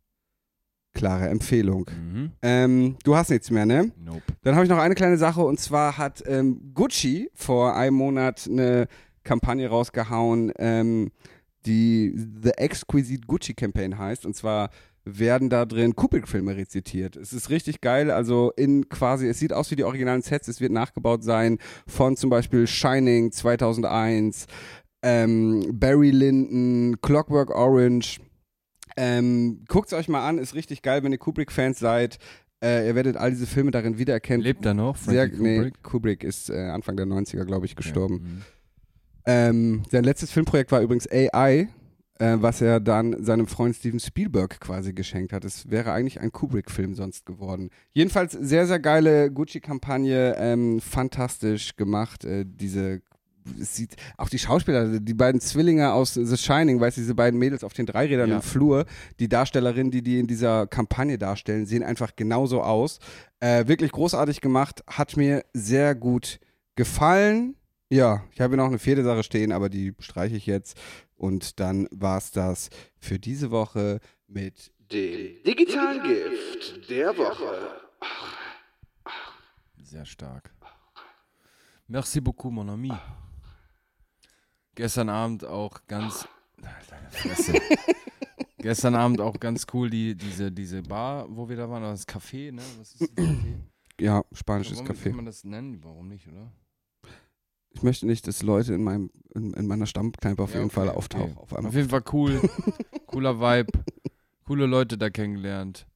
Klare Empfehlung. Mhm. Ähm, du hast nichts mehr, ne? Nope. Dann habe ich noch eine kleine Sache und zwar hat ähm, Gucci vor einem Monat eine Kampagne rausgehauen, ähm, die The Exquisite Gucci Campaign heißt. Und zwar werden da drin Kubrick-Filme rezitiert. Es ist richtig geil, also in quasi, es sieht aus wie die originalen Sets, es wird nachgebaut sein von zum Beispiel Shining 2001, ähm, Barry Lyndon, Clockwork Orange. Ähm, Guckt es euch mal an, ist richtig geil, wenn ihr Kubrick-Fans seid. Äh, ihr werdet all diese Filme darin wiedererkennen. Lebt er noch? Sehr, Frankie nee, Kubrick? Kubrick ist äh, Anfang der 90er, glaube ich, gestorben. Mhm. Ähm, sein letztes Filmprojekt war übrigens AI, äh, was er dann seinem Freund Steven Spielberg quasi geschenkt hat. Es wäre eigentlich ein Kubrick-Film sonst geworden. Jedenfalls sehr, sehr geile Gucci-Kampagne, ähm, fantastisch gemacht. Äh, diese es sieht auch die Schauspieler, die beiden Zwillinge aus The Shining, weißt du, diese beiden Mädels auf den Dreirädern Ja. im Flur, die Darstellerinnen, die die in dieser Kampagne darstellen, sehen einfach genauso aus. Äh, wirklich großartig gemacht, hat mir sehr gut gefallen. Ja, ich habe hier noch eine vierte Sache stehen, aber die streiche ich jetzt. Und dann war es das für diese Woche mit dem digitalen Gift der Woche. Sehr stark. Merci beaucoup, mon ami. Gestern Abend auch ganz. Deine Fresse. Gestern Abend auch ganz cool, die, diese, diese Bar, wo wir da waren, das Café, ne? Was ist das Café? Ja, spanisches Warum Café. kann man das nennen? Warum nicht, oder? Ich möchte nicht, dass Leute in, meinem, in, in meiner Stammkneipe auf Ja, jeden okay, Fall okay. auftauchen. Auf einmal. Auf jeden Fall cool. Cooler Vibe. Coole Leute da kennengelernt.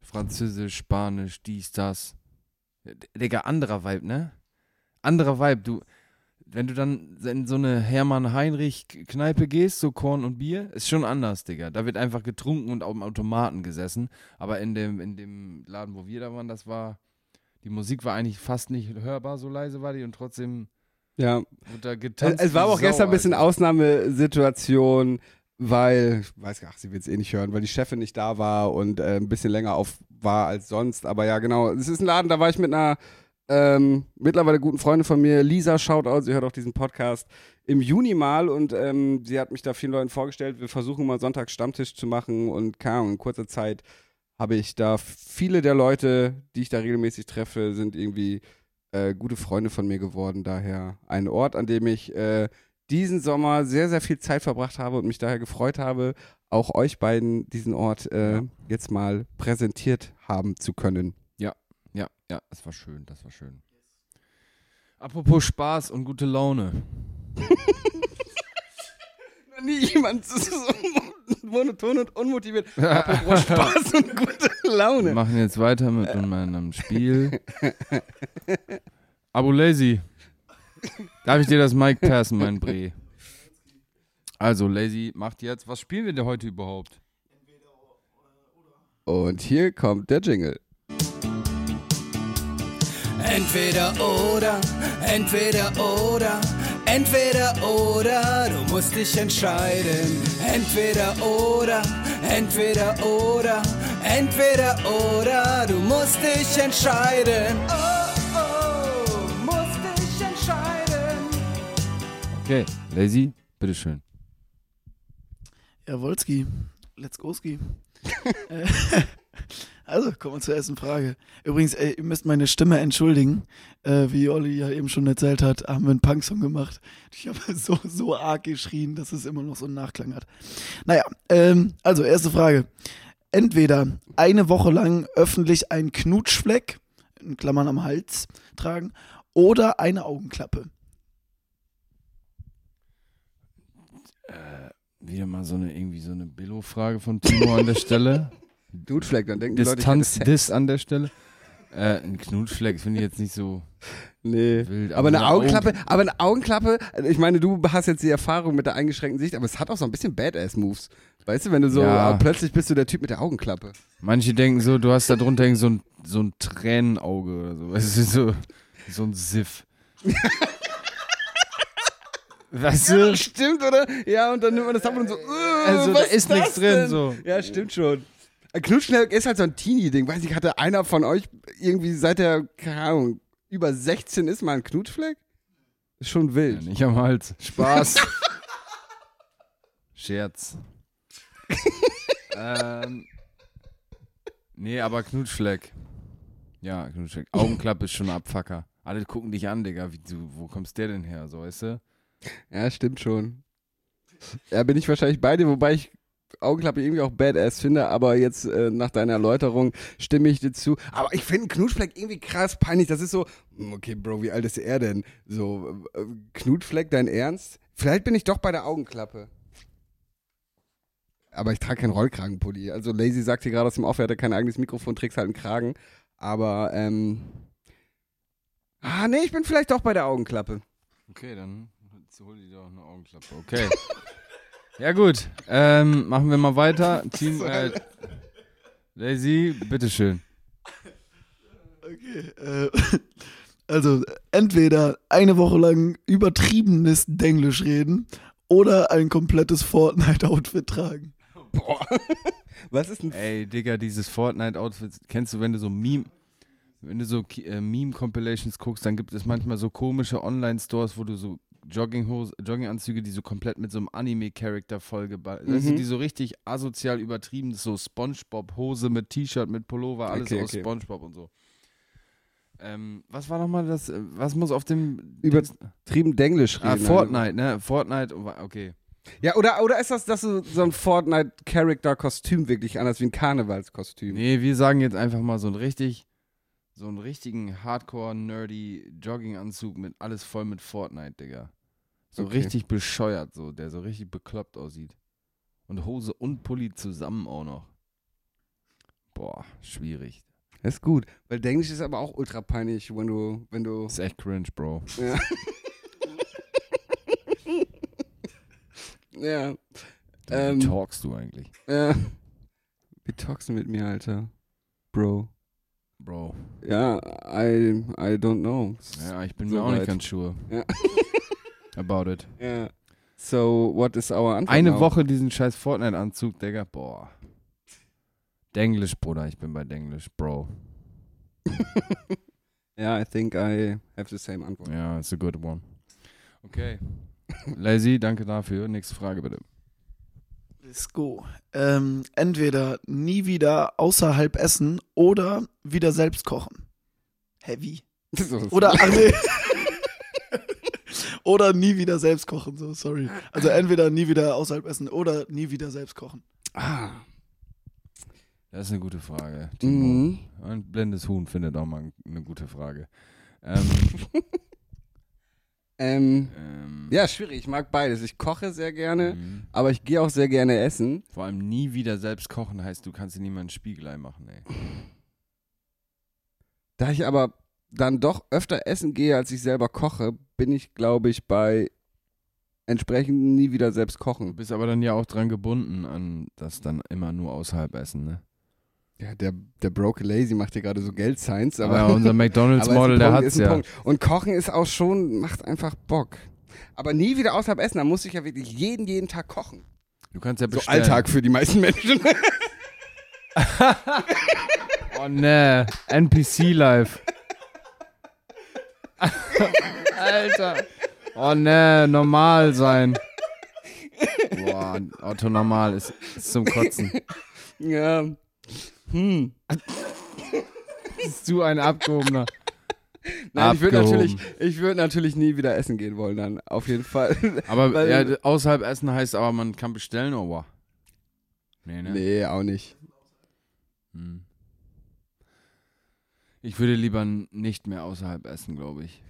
Französisch, Spanisch, dies, das. Digga, anderer Vibe, ne? Anderer Vibe. Du, wenn du dann in so eine Hermann-Heinrich-Kneipe gehst, so Korn und Bier, ist schon anders, Digga. Da wird einfach getrunken und auf dem Automaten gesessen. Aber in dem, in dem Laden, wo wir da waren, das war. Die Musik war eigentlich fast nicht hörbar, so leise war die und trotzdem Ja, wurde da es, getanzt. es war auch Sau, gestern ein bisschen Alter. Ausnahmesituation, weil, ich weiß gar nicht, sie wird es eh nicht hören, weil die Chefin nicht da war und äh, ein bisschen länger auf war als sonst. Aber ja, genau, es ist ein Laden, da war ich mit einer ähm, mittlerweile guten Freundin von mir, Lisa, Shoutout, sie hört auch diesen Podcast, im Juni mal und ähm, sie hat mich da vielen Leuten vorgestellt. Wir versuchen mal sonntags Stammtisch zu machen und keine Ahnung, in kurzer Zeit habe ich da viele der Leute, die ich da regelmäßig treffe, sind irgendwie äh, gute Freunde von mir geworden. Daher ein Ort, an dem ich äh, diesen Sommer sehr, sehr viel Zeit verbracht habe und mich daher gefreut habe, auch euch beiden diesen Ort äh, Ja. jetzt mal präsentiert haben zu können. Ja, ja, das war schön, das war schön. Apropos Spaß und gute Laune. Nie jemand so monoton und unmotiviert. Apropos Spaß und gute Wir Laune. machen jetzt weiter mit meinem Spiel. Abu Lazy. Darf ich dir das Mic passen, mein Bre? Also, Lazy macht jetzt. Was spielen wir denn heute überhaupt? Und hier kommt der Jingle. Entweder oder, entweder oder, entweder oder, du musst dich entscheiden. Entweder oder, entweder oder, entweder oder, du musst dich entscheiden. Oh, oh, musst dich entscheiden. Okay, Lazy, bitteschön. Jawolski. Let's go, Ski. Äh, also, kommen wir zur ersten Frage. Übrigens, ey, ihr müsst meine Stimme entschuldigen. Äh, wie Olli ja eben schon erzählt hat, haben wir einen Punksong gemacht. Ich habe so, so arg geschrien, dass es immer noch so einen Nachklang hat. Naja, ähm, also, erste Frage. Entweder eine Woche lang öffentlich einen Knutschfleck, in Klammern am Hals, tragen, oder eine Augenklappe. Wieder mal so eine, irgendwie so eine Billo-Frage von Timo an der Stelle. Dudefleck, dann denken die Leute. Distanz-Diss an der Stelle. Äh, ein Knutschfleck finde ich jetzt nicht so Nee. wild. Aber eine so Augenklappe, aber eine Augenklappe, ich meine, du hast jetzt die Erfahrung mit der eingeschränkten Sicht, aber es hat auch so ein bisschen Badass-Moves. Weißt du, wenn du so, Ja. ah, plötzlich bist du der Typ mit der Augenklappe. Manche denken so, du hast da drunter so ein, so ein Tränenauge oder so. Weißt du, so, so ein Siff. weißt du? Stimmt, oder? Ja, und dann nimmt man das ab und so, äh, Also, da was ist das nichts drin, so. Ja, stimmt schon. Ein Knutschfleck ist halt so ein Teenie-Ding. Weiß ich, hatte einer von euch irgendwie seit der, keine Ahnung, über 16 ist mal ein Knutschfleck? Ist schon Ja, wild. nicht am Hals. Spaß. Scherz. ähm, nee, aber Knutschfleck. Ja, Knutschfleck. Augenklappe ist schon ein Abfucker. Alle gucken dich an, Digga. Wie, du, wo kommst der denn her? So, weißt du? Ja, stimmt schon. Ja, bin ich wahrscheinlich bei dir, wobei ich Augenklappe irgendwie auch badass finde, aber jetzt äh, nach deiner Erläuterung stimme ich dir zu. Aber ich finde Knutschfleck irgendwie krass peinlich. Das ist so, hm, okay, Bro, wie alt ist er denn? So, äh, Knutschfleck, dein Ernst? Vielleicht bin ich doch bei der Augenklappe. Aber ich trage keinen Rollkragenpulli. Also Lazy sagt hier gerade aus dem Off, er hatte kein eigenes Mikrofon, trägst halt einen Kragen. Aber, ähm. Ah, nee, ich bin vielleicht doch bei der Augenklappe. Okay, dann hol dir doch eine Augenklappe. Okay. ja, gut. Ähm, machen wir mal weiter. Team äh, Lazy, bitteschön. Okay, äh, also entweder eine Woche lang übertriebenes Denglisch reden oder ein komplettes Fortnite-Outfit tragen. Boah. Was ist ein Ey, Digga, dieses Fortnite-Outfit, kennst du, wenn du so Meme, wenn du so äh, Meme-Compilations guckst, dann gibt es manchmal so komische Online-Stores, wo du so Jogginghose, Jogginganzüge, die so komplett mit so einem Anime-Charakter du, Mhm. die so richtig asozial übertrieben, so Spongebob-Hose mit T-Shirt, mit Pullover, alles Okay, aus okay. Spongebob und so. Ähm, was war nochmal das, äh, was muss auf dem Über- Dings- Trieben Denglisch Ah, reden. Fortnite, ne? Fortnite, okay. Ja, oder, oder ist das, das so, so ein Fortnite-Character-Kostüm wirklich anders wie ein Karnevalskostüm? Nee, wir sagen jetzt einfach mal so ein richtig, so einen richtigen Hardcore-nerdy Jogginganzug mit alles voll mit Fortnite, Digga. So Okay. richtig bescheuert, so, der so richtig bekloppt aussieht. Und Hose und Pulli zusammen auch noch. Boah, schwierig. Das ist gut. Weil Denglisch ist aber auch ultra peinlich, wenn du, wenn du. ist echt cringe, Bro. Ja. ja. Wie Ähm, talkst du eigentlich, ja. Wie talkst du mit mir, Alter? Bro. Bro? Ja, I, I don't know. Ja, ich bin So mir auch nicht weit. ganz sure. Ja. About it. Ja. So, what is our Antwort Eine now? Woche diesen scheiß Fortnite-Anzug, Digga. Boah. Denglisch, Bruder. Ich bin bei Denglisch, Bro. Ja, I think I have the same Antwort. Ja, it's a good one. Okay. Lazy, danke dafür. Nächste Frage bitte. Let's go. Ähm, entweder nie wieder außerhalb essen oder wieder selbst kochen. Heavy. Oder, ach nee. Oder nie wieder selbst kochen, so, sorry. Also entweder nie wieder außerhalb essen oder nie wieder selbst kochen. Ah. Das ist eine gute Frage. Timo. Mhm. Ein blindes Huhn findet auch mal eine gute Frage. Ähm, Ähm, ähm, ja, schwierig. Ich mag beides. Ich koche sehr gerne, mhm. aber ich gehe auch sehr gerne essen. Vor allem nie wieder selbst kochen heißt, du kannst dir niemanden Spiegelei machen, ey. Da ich aber dann doch öfter essen gehe, als ich selber koche, bin ich, glaube ich, bei entsprechend nie wieder selbst Du kochen. bist aber dann ja auch dran gebunden an das dann immer nur außerhalb essen, ne? Ja, der, der Broke Lazy macht hier gerade so Geld-Science, aber, Aber unser McDonalds-Model, der hat's ja. Punkt. Und Kochen ist auch schon, macht einfach Bock. Aber nie wieder außerhalb essen, da muss ich ja wirklich jeden, jeden Tag kochen. Du kannst ja So bestellen. Alltag für die meisten Menschen. Oh ne, NPC Live. Alter. Oh ne, normal sein. Boah, Otto normal ist, ist zum Kotzen. ja. Hm. Bist du ein Abgehobener? Nein, ich würde Abgehoben. natürlich, ich würde natürlich nie wieder essen gehen wollen dann, auf jeden Fall. Aber Weil- ja, außerhalb essen heißt aber, man kann bestellen, oder? Nee, ne? nee, auch nicht. Hm. Ich würde lieber nicht mehr außerhalb essen, glaube ich.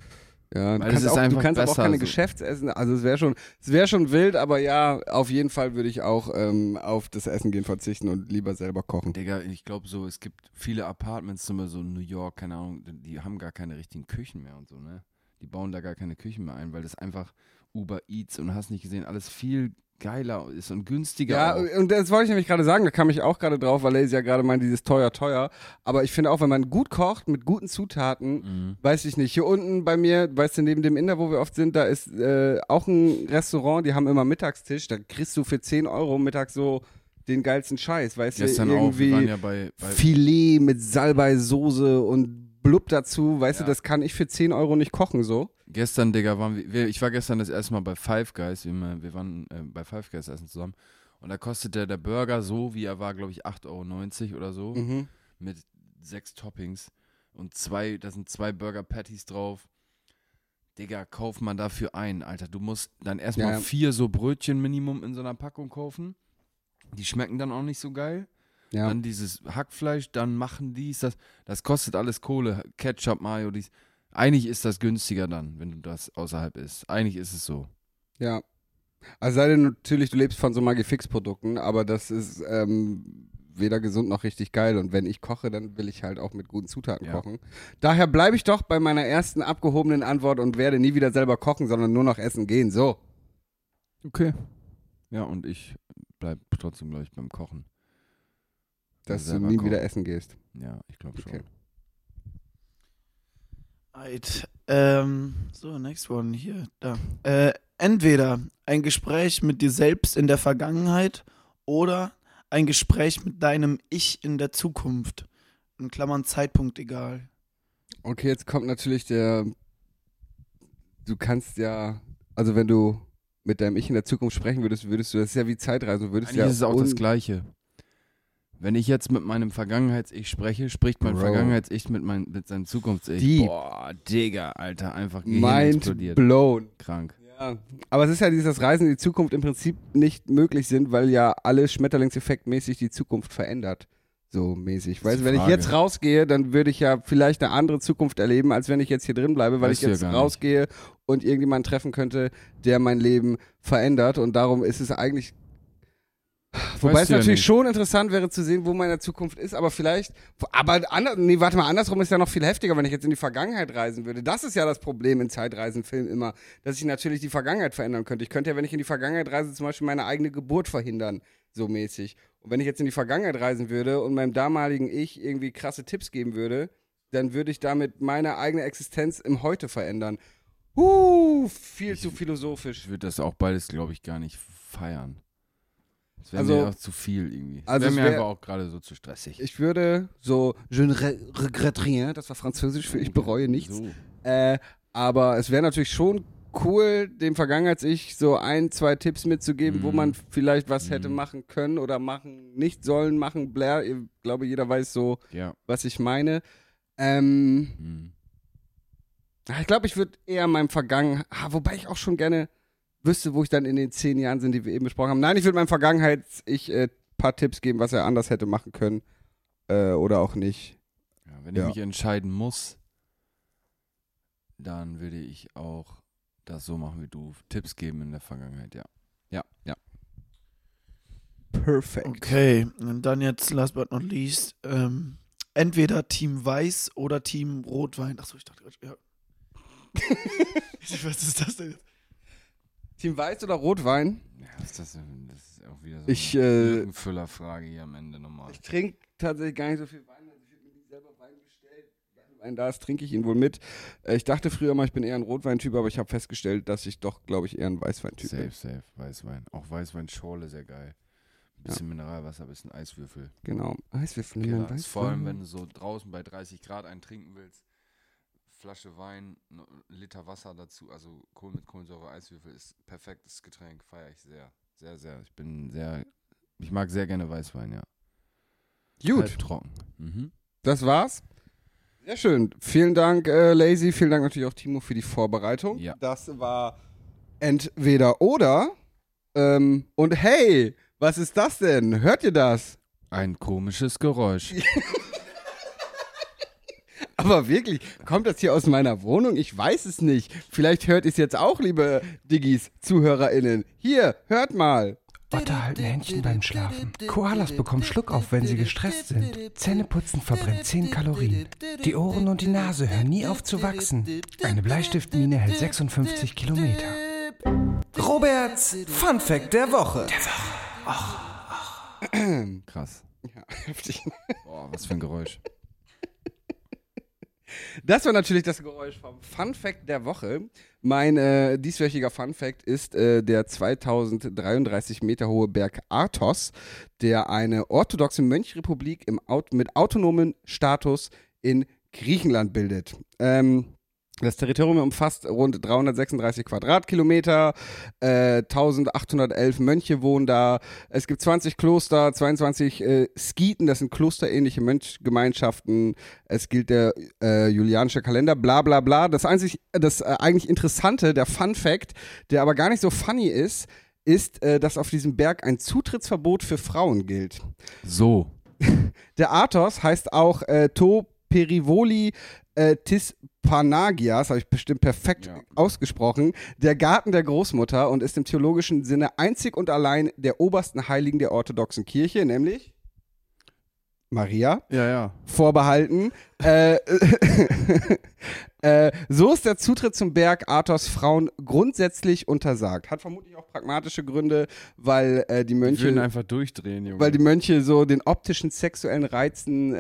Ja, du kannst, ist auch, du kannst aber auch keine so. Geschäftsessen. Also es wäre schon, es wäre schon wild, aber ja, auf jeden Fall würde ich auch ähm, auf das Essen gehen verzichten und lieber selber kochen. Digga, ich glaube so, es gibt viele Apartments, zum Beispiel so in New York, keine Ahnung, die haben gar keine richtigen Küchen mehr und so, ne? Die bauen da gar keine Küchen mehr ein, weil das einfach Uber Eats und hast nicht gesehen, alles viel geiler ist und günstiger. Ja, auch. und das wollte ich nämlich gerade sagen, da kam ich auch gerade drauf, weil Lazy ja gerade meint, dieses teuer, teuer. Aber ich finde auch, wenn man gut kocht, mit guten Zutaten, Mhm. weiß ich nicht, hier unten bei mir, weißt du, neben dem Inder, wo wir oft sind, da ist äh, auch ein Restaurant, die haben immer Mittagstisch, da kriegst du für 10 Euro mittags so den geilsten Scheiß, weißt du, auch, irgendwie waren ja bei, bei Filet mit Salbei-Soße und Blub dazu, weißt Ja. du, das kann ich für 10 Euro nicht kochen so. Gestern, Digga, waren wir, ich war gestern das erste Mal bei Five Guys, wir, wir waren äh, bei Five Guys essen zusammen und da kostete der Burger so, wie er war, glaube ich, 8,90 Euro oder so, Mhm. mit sechs Toppings und zwei, da sind zwei Burger Patties drauf. Digga, kauf man dafür ein, Alter. Du musst dann erstmal ja. vier so Brötchen Minimum in so einer Packung kaufen. Die schmecken dann auch nicht so geil. Ja. Dann dieses Hackfleisch, dann machen dies, das. Das kostet alles Kohle. Ketchup, Mayo, dies. Eigentlich ist das günstiger dann, wenn du das außerhalb isst. Eigentlich ist es so. Ja. Also sei denn natürlich, du lebst von so Magifix-Produkten, aber das ist ähm, weder gesund noch richtig geil. Und wenn ich koche, dann will ich halt auch mit guten Zutaten Ja. kochen. Daher bleibe ich doch bei meiner ersten abgehobenen Antwort und werde nie wieder selber kochen, sondern nur noch essen gehen. So. Okay. Ja, und ich bleib trotzdem, glaube ich, beim Kochen. Dass du nie kochen. wieder essen gehst. Ja, ich glaube schon. Okay. Right. Ähm, so, next one hier, da. Äh, entweder ein Gespräch mit dir selbst in der Vergangenheit oder ein Gespräch mit deinem Ich in der Zukunft. In Klammern Zeitpunkt egal. Okay, jetzt kommt natürlich der. Du kannst ja, also wenn du mit deinem Ich in der Zukunft sprechen würdest, würdest du das ist ja wie Zeitreisen, würdest Eigentlich ja ist es auch das Gleiche. Wenn ich jetzt mit meinem Vergangenheits-Ich spreche, spricht mein. Vergangenheits-Ich mit, mein, mit seinem Zukunfts-Ich. Deep. Boah, Digga, Alter, einfach Gehirn Mind explodiert. blown. Krank. Ja. Aber es ist ja dieses Reisen in die Zukunft im Prinzip nicht möglich sind, weil ja alles Schmetterlingseffektmäßig die Zukunft verändert. So mäßig. Weißt du, wenn ich jetzt rausgehe, dann würde ich ja vielleicht eine andere Zukunft erleben, als wenn ich jetzt hier drin bleibe, weil Weißt ich ja jetzt nicht. rausgehe und irgendjemanden treffen könnte, der mein Leben verändert. Und darum ist es eigentlich. Wobei es ja natürlich nicht. schon interessant wäre zu sehen, wo meine Zukunft ist, aber vielleicht. Aber ander, nee, warte mal, andersrum ist ja noch viel heftiger, wenn ich jetzt in die Vergangenheit reisen würde. Das ist ja das Problem in Zeitreisenfilmen immer, dass ich natürlich die Vergangenheit verändern könnte. Ich könnte ja, wenn ich in die Vergangenheit reise, zum Beispiel meine eigene Geburt verhindern, so mäßig. Und wenn ich jetzt in die Vergangenheit reisen würde und meinem damaligen Ich irgendwie krasse Tipps geben würde, dann würde ich damit meine eigene Existenz im Heute verändern. Uh, viel zu philosophisch. Ich würde das auch beides, glaube ich, gar nicht feiern. Das wäre Also- mir auch zu viel irgendwie. Das Also wäre mir wär- einfach auch gerade so zu stressig. Ich würde so, je ne re regrette rien, das war französisch für ich bereue nichts. So. Äh, aber es wäre natürlich schon cool, dem Vergangenheits-Ich so ein, zwei Tipps mitzugeben, wo Mhm. man vielleicht was hätte Mhm. machen können oder machen, nicht sollen machen. Blair, ich glaube, jeder weiß so, Ja. was ich meine. Ähm, Hm. ah, ich glaube, ich würde eher meinem Vergangenheit, ah, wobei ich auch schon gerne wüsste, wo ich dann in den zehn Jahren sind, die wir eben besprochen haben. Nein, ich würde meinem Vergangenheits-Ich äh, paar Tipps geben, was er anders hätte machen können äh, oder auch nicht. Ja, wenn Ja. ich mich entscheiden muss, dann würde ich auch das so machen wie du. Tipps geben in der Vergangenheit, ja. Ja, ja. Perfekt. Okay, und dann jetzt, last but not least, ähm, entweder Team Weiß oder Team Rotwein. Achso, ich dachte gerade, ja. Was ist das denn jetzt? Team Weiß oder Rotwein? ja ist das, das ist auch wieder so Ich, eine äh, Füllerfrage hier am Ende nochmal. Ich trinke tatsächlich gar nicht so viel Wein. Also ich habe mir selber Wein bestellt. Wenn Wein da ist, trinke ich ihn wohl mit. Äh, Ich dachte früher mal, ich bin eher ein Rotweintyp, aber ich habe festgestellt, dass ich doch, glaube ich, eher ein Weißweintyp Safe, bin. safe. Weißwein. Auch Weißweinschorle, sehr geil. Bisschen Mineralwasser, bisschen Eiswürfel. Genau. Eiswürfel in Killer. meinem ist Vor allem, Weißwein. wenn du so draußen bei 30 Grad einen trinken willst, Flasche Wein, ein Liter Wasser dazu, also Kohl mit Kohlensäure, Eiswürfel ist perfektes Getränk, feiere ich sehr. Sehr, sehr. Ich bin sehr, ich mag sehr gerne Weißwein, ja. Gut, Halb trocken. Mhm. das war's. Sehr schön. Vielen Dank, äh, Lazy. Vielen Dank natürlich auch, Timo, für die Vorbereitung. Ja. Das war entweder oder. Ähm, und hey, was ist das denn? Hört ihr das? Ein komisches Geräusch. Aber wirklich, kommt das hier aus meiner Wohnung? Ich weiß es nicht. Vielleicht hört ihr es jetzt auch, liebe Diggis, ZuhörerInnen. Hier, hört mal. Otter halten Händchen beim Schlafen. Koalas bekommen Schluck auf, wenn sie gestresst sind. Zähneputzen verbrennt 10 Kalorien. Die Ohren und die Nase hören nie auf zu wachsen. Eine Bleistiftmine hält 56 Kilometer. Roberts Fun Fact der Woche. Krass. Ja, heftig. Boah, was für ein Geräusch. Das war natürlich das Geräusch vom Fun Fact der Woche. Mein äh, dieswöchiger Fun Fact ist äh, der 2033 Meter hohe Berg Athos, der eine orthodoxe Mönchrepublik im Aut mit autonomen Status in Griechenland bildet. Ähm, das Territorium umfasst rund 336 Quadratkilometer, äh, 1811 Mönche wohnen da, es gibt 20 Kloster, 22 äh, Skiten, das sind klosterähnliche Mönchgemeinschaften, es gilt der äh, julianische Kalender, bla bla bla. Das, einzig, das äh, eigentlich Interessante, der Fun Fact, der aber gar nicht so funny ist, ist, äh, dass auf diesem Berg ein Zutrittsverbot für Frauen gilt. So. Der Athos heißt auch äh, To Perivoli äh, Tis Panagias, habe ich bestimmt perfekt Ja. ausgesprochen, der Garten der Großmutter und ist im theologischen Sinne einzig und allein der obersten Heiligen der orthodoxen Kirche, nämlich Maria, Ja, ja. vorbehalten. äh, äh, so ist der Zutritt zum Berg Athos Frauen grundsätzlich untersagt. Hat vermutlich auch pragmatische Gründe, weil äh, die Mönche will einfach durchdrehen, Junge. weil die Mönche so den optischen sexuellen Reizen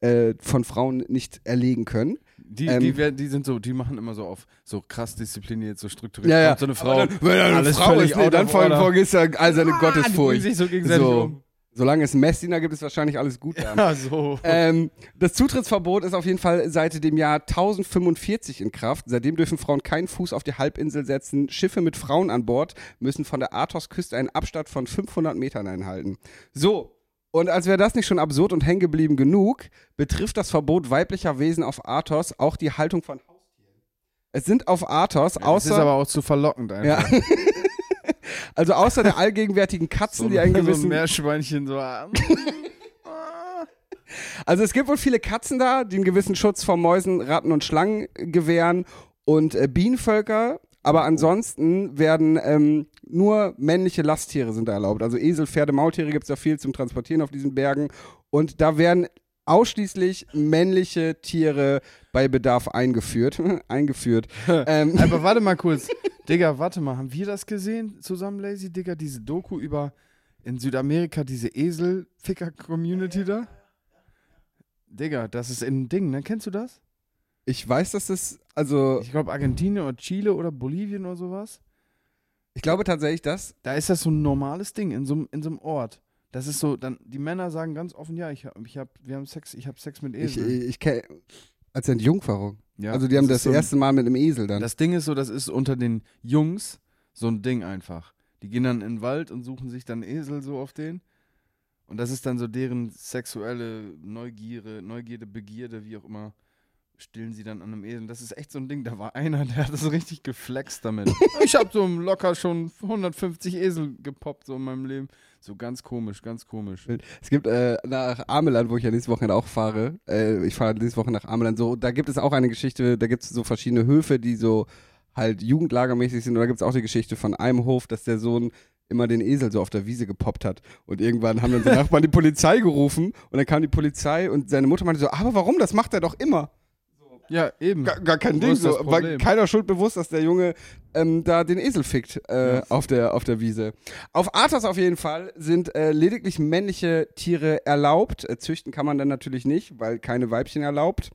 äh, von Frauen nicht erlegen können. Die, Ähm, die, werden- die sind so, die machen immer so auf so krass diszipliniert, so strukturiert. Ja, ja. Kommt So eine Frau. Dann, wenn er eine alles Frau völlig ist, nee, dann vergisst er all seine Ah, Die Gottesfurcht. bringen sich so gegenseitig So. um. Solange es Messdiener gibt, ist wahrscheinlich alles gut da. Ja, so. Ähm, das Zutrittsverbot ist auf jeden Fall seit dem Jahr 1045 in Kraft. Seitdem dürfen Frauen keinen Fuß auf die Halbinsel setzen. Schiffe mit Frauen an Bord müssen von der Athos-Küste einen Abstand von 500 Metern einhalten. So, und als wäre das nicht schon absurd und hängen geblieben genug, betrifft das Verbot weiblicher Wesen auf Athos auch die Haltung von Haustieren. Es sind auf Athos, Das außer, ist aber auch zu verlockend ja, einfach. also außer der allgegenwärtigen Katzen, die einen so gewissen ein Meerschweinchen so. ah. Also es gibt wohl viele Katzen da, die einen gewissen Schutz vor Mäusen, Ratten und Schlangen gewähren und äh, Bienenvölker. Aber ansonsten werden ähm, nur männliche Lasttiere sind da erlaubt. Also Esel, Pferde, Maultiere gibt es da viel zum Transportieren auf diesen Bergen. Und da werden ausschließlich männliche Tiere bei Bedarf eingeführt. eingeführt. ähm, Aber warte mal kurz. Digga, warte mal. Haben wir das gesehen zusammen, Lazy Digga? Diese Doku über in Südamerika, diese Esel-Ficker-Community da? Digga, das ist ein Ding, ne? Kennst du das? Ich weiß, dass das, also Ich glaube Argentinien oder Chile oder Bolivien oder sowas. ich glaube tatsächlich, dass Da ist das so ein normales Ding in so, einem- in so einem Ort. Das ist so, dann die Männer sagen ganz offen, ja, ich hab, ich hab, wir haben Sex, ich habe Sex mit ich, Eseln. ich, kenne, als Entjungferung. ja, also die haben das, ist so erste Mal mit einem Esel dann. Das Ding ist so, das ist unter den Jungs so ein Ding einfach. Die gehen dann in den Wald und suchen sich dann Esel so auf den. Und das ist dann so deren sexuelle Neugierde, Neugierde, Begierde, wie auch immer, stillen sie dann an einem Esel. Das ist echt so ein Ding. Da war einer, der hat so richtig geflext damit. ich habe so locker schon 150 Esel gepoppt so in meinem Leben. So ganz komisch, ganz komisch. Es gibt äh, nach Ameland, wo ich ja nächste Woche auch fahre, äh, ich fahre nächste Woche nach Ameland, so, da gibt es auch eine Geschichte, da gibt es so verschiedene Höfe, die so halt jugendlagermäßig sind. Und da gibt es auch die Geschichte von einem Hof, dass der Sohn immer den Esel so auf der Wiese gepoppt hat. Und irgendwann haben dann die Nachbarn die Polizei gerufen und dann kam die Polizei und seine Mutter meinte so, aber warum? Das macht er doch immer. Ja, eben. Gar, gar kein Wo Ding. So. War keiner schuld bewusst, dass der Junge ähm, da den Esel fickt äh, Ja. auf, der, auf der Wiese. Auf Arthas auf jeden Fall sind äh, lediglich männliche Tiere erlaubt. Äh, züchten kann man dann natürlich nicht, weil keine Weibchen erlaubt.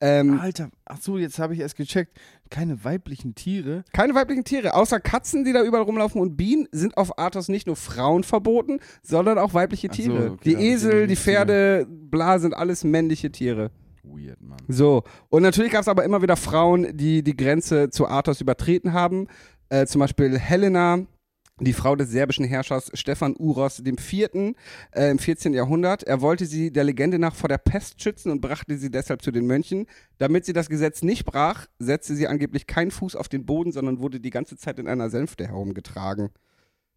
Ähm, Alter, ach so, jetzt habe ich erst gecheckt. Keine weiblichen Tiere. keine weiblichen Tiere, außer Katzen, die da überall rumlaufen und Bienen, sind auf Arthas nicht nur Frauen verboten, sondern auch weibliche Ach so, Tiere. okay, die Esel, die Pferde, bla, sind alles männliche Tiere. Weird, Mann. So, und natürlich gab es aber immer wieder Frauen, die die Grenze zu Athos übertreten haben. Äh, zum Beispiel Helena, die Frau des serbischen Herrschers Stefan Uros IV. Äh, im 14. Jahrhundert. Er wollte sie der Legende nach vor der Pest schützen und brachte sie deshalb zu den Mönchen. Damit sie das Gesetz nicht brach, setzte sie angeblich keinen Fuß auf den Boden, sondern wurde die ganze Zeit in einer Sänfte herumgetragen.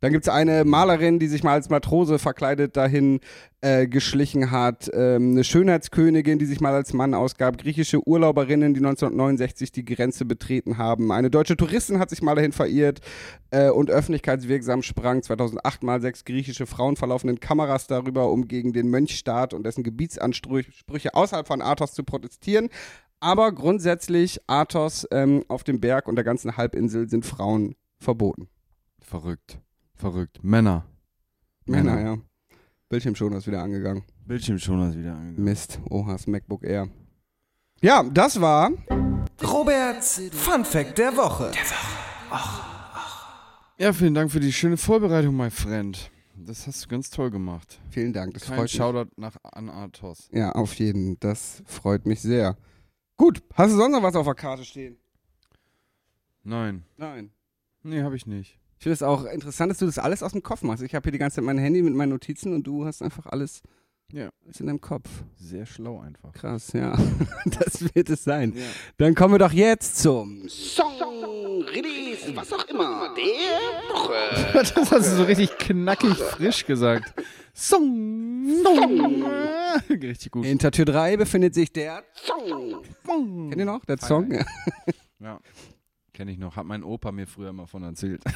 Dann gibt es eine Malerin, die sich mal als Matrose verkleidet dahin äh, geschlichen hat. Ähm, eine Schönheitskönigin, die sich mal als Mann ausgab. Griechische Urlauberinnen, die 1969 die Grenze betreten haben. Eine deutsche Touristin hat sich mal dahin verirrt äh, und öffentlichkeitswirksam sprang 2008 mal sechs griechische Frauen verlaufenden Kameras darüber, um gegen den Mönchstaat und dessen Gebietsansprüche außerhalb von Athos zu protestieren. Aber grundsätzlich Athos ähm, auf dem Berg und der ganzen Halbinsel sind Frauen verboten. Verrückt. Verrückt. Männer. Männer, ja. Bildschirmschoner ist wieder angegangen. Bildschirmschoner ist wieder angegangen. Mist, Ohas MacBook Air. Ja, das war Roberts Fun Fact der Woche. Ja, vielen Dank für die schöne Vorbereitung, mein Friend. Das hast du ganz toll gemacht. Vielen Dank, das Kein freut mich. Shoutout nach an Athos. Ja, auf jeden. Das freut mich sehr. Gut, hast du sonst noch was auf der Karte stehen? Nein. Nein. Nee, habe ich nicht. Ich finde es auch interessant, dass du das alles aus dem Kopf machst. Ich habe hier die ganze Zeit mein Handy mit meinen Notizen und du hast einfach alles, Ja. in deinem Kopf. Sehr schlau einfach. Krass, ja. Das wird es sein. Ja. Dann kommen wir doch jetzt zum Song, Release, was auch immer, der Woche. Das hast du so richtig knackig frisch gesagt. Song. Song. Richtig gut. Hinter Tür 3 befindet sich der Song. Kennt ihr noch? Der Song? Ja. Kenne ich noch. Hat mein Opa mir früher immer von erzählt.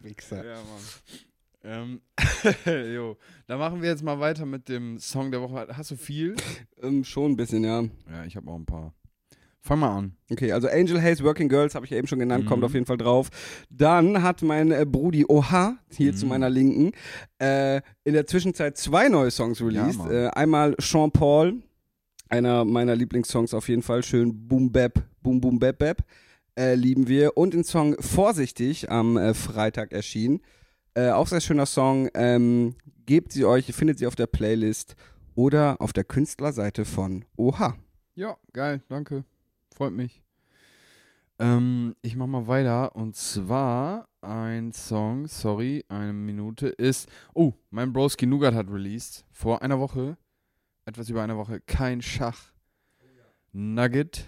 Wichser. Ja, Mann. Ähm, jo, da machen wir jetzt mal weiter mit dem Song der Woche. Hast du viel? Ähm, schon ein bisschen, ja. Ja, ich habe auch ein paar. Fang mal an. Okay, also Angel Haze Working Girls habe ich ja eben schon genannt, Mhm. kommt auf jeden Fall drauf. Dann hat mein äh, Brudi Oha, hier Mhm. zu meiner Linken, äh, in der Zwischenzeit zwei neue Songs released. Mann. äh, einmal Sean Paul, einer meiner Lieblingssongs auf jeden Fall, schön Boom Bap, Boom Boom Bap Bap. Äh, lieben wir. Und den Song Vorsichtig am äh, Freitag erschienen. Äh, auch sehr schöner Song. Ähm, gebt sie euch, ihr findet sie auf der Playlist oder auf der Künstlerseite von Oha. Ja, geil, danke. Freut mich. Ähm, ich mach mal weiter und zwar ein Song, sorry, eine Minute, ist. Oh, mein Broski Nougat hat released vor einer Woche, etwas über einer Woche, kein Schach. Nugget.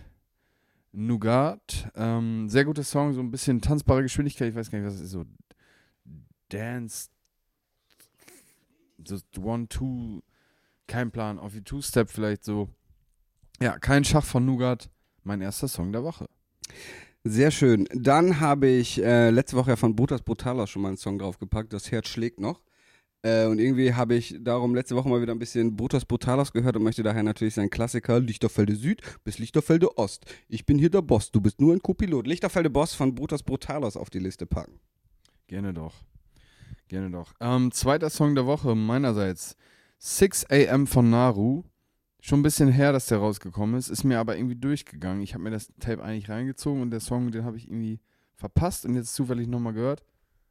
Nougat. Ähm, sehr guter Song, so ein bisschen tanzbare Geschwindigkeit, ich weiß gar nicht, was es ist, so Dance. So One, Two, kein Plan, auf die Two-Step vielleicht so. Ja, kein Schach von Nougat, mein erster Song der Woche. Sehr schön. Dann habe ich äh, letzte Woche ja von Brutas Brutaler schon mal einen Song draufgepackt. Das Herz schlägt noch. Äh, und irgendwie habe ich darum letzte Woche mal wieder ein bisschen Brutas Brutalas gehört und möchte daher natürlich seinen Klassiker Lichterfelde Süd bis Lichterfelde Ost. Ich bin hier der Boss, du bist nur ein Copilot. Lichterfelde Boss von Brutas Brutalas auf die Liste packen. Gerne doch. Gerne doch. Ähm, zweiter Song der Woche meinerseits. 6 AM von Naru. Schon ein bisschen her, dass der rausgekommen ist. Ist mir aber irgendwie durchgegangen. Ich habe mir das Tape eigentlich reingezogen und der Song, den habe ich irgendwie verpasst und jetzt zufällig nochmal gehört.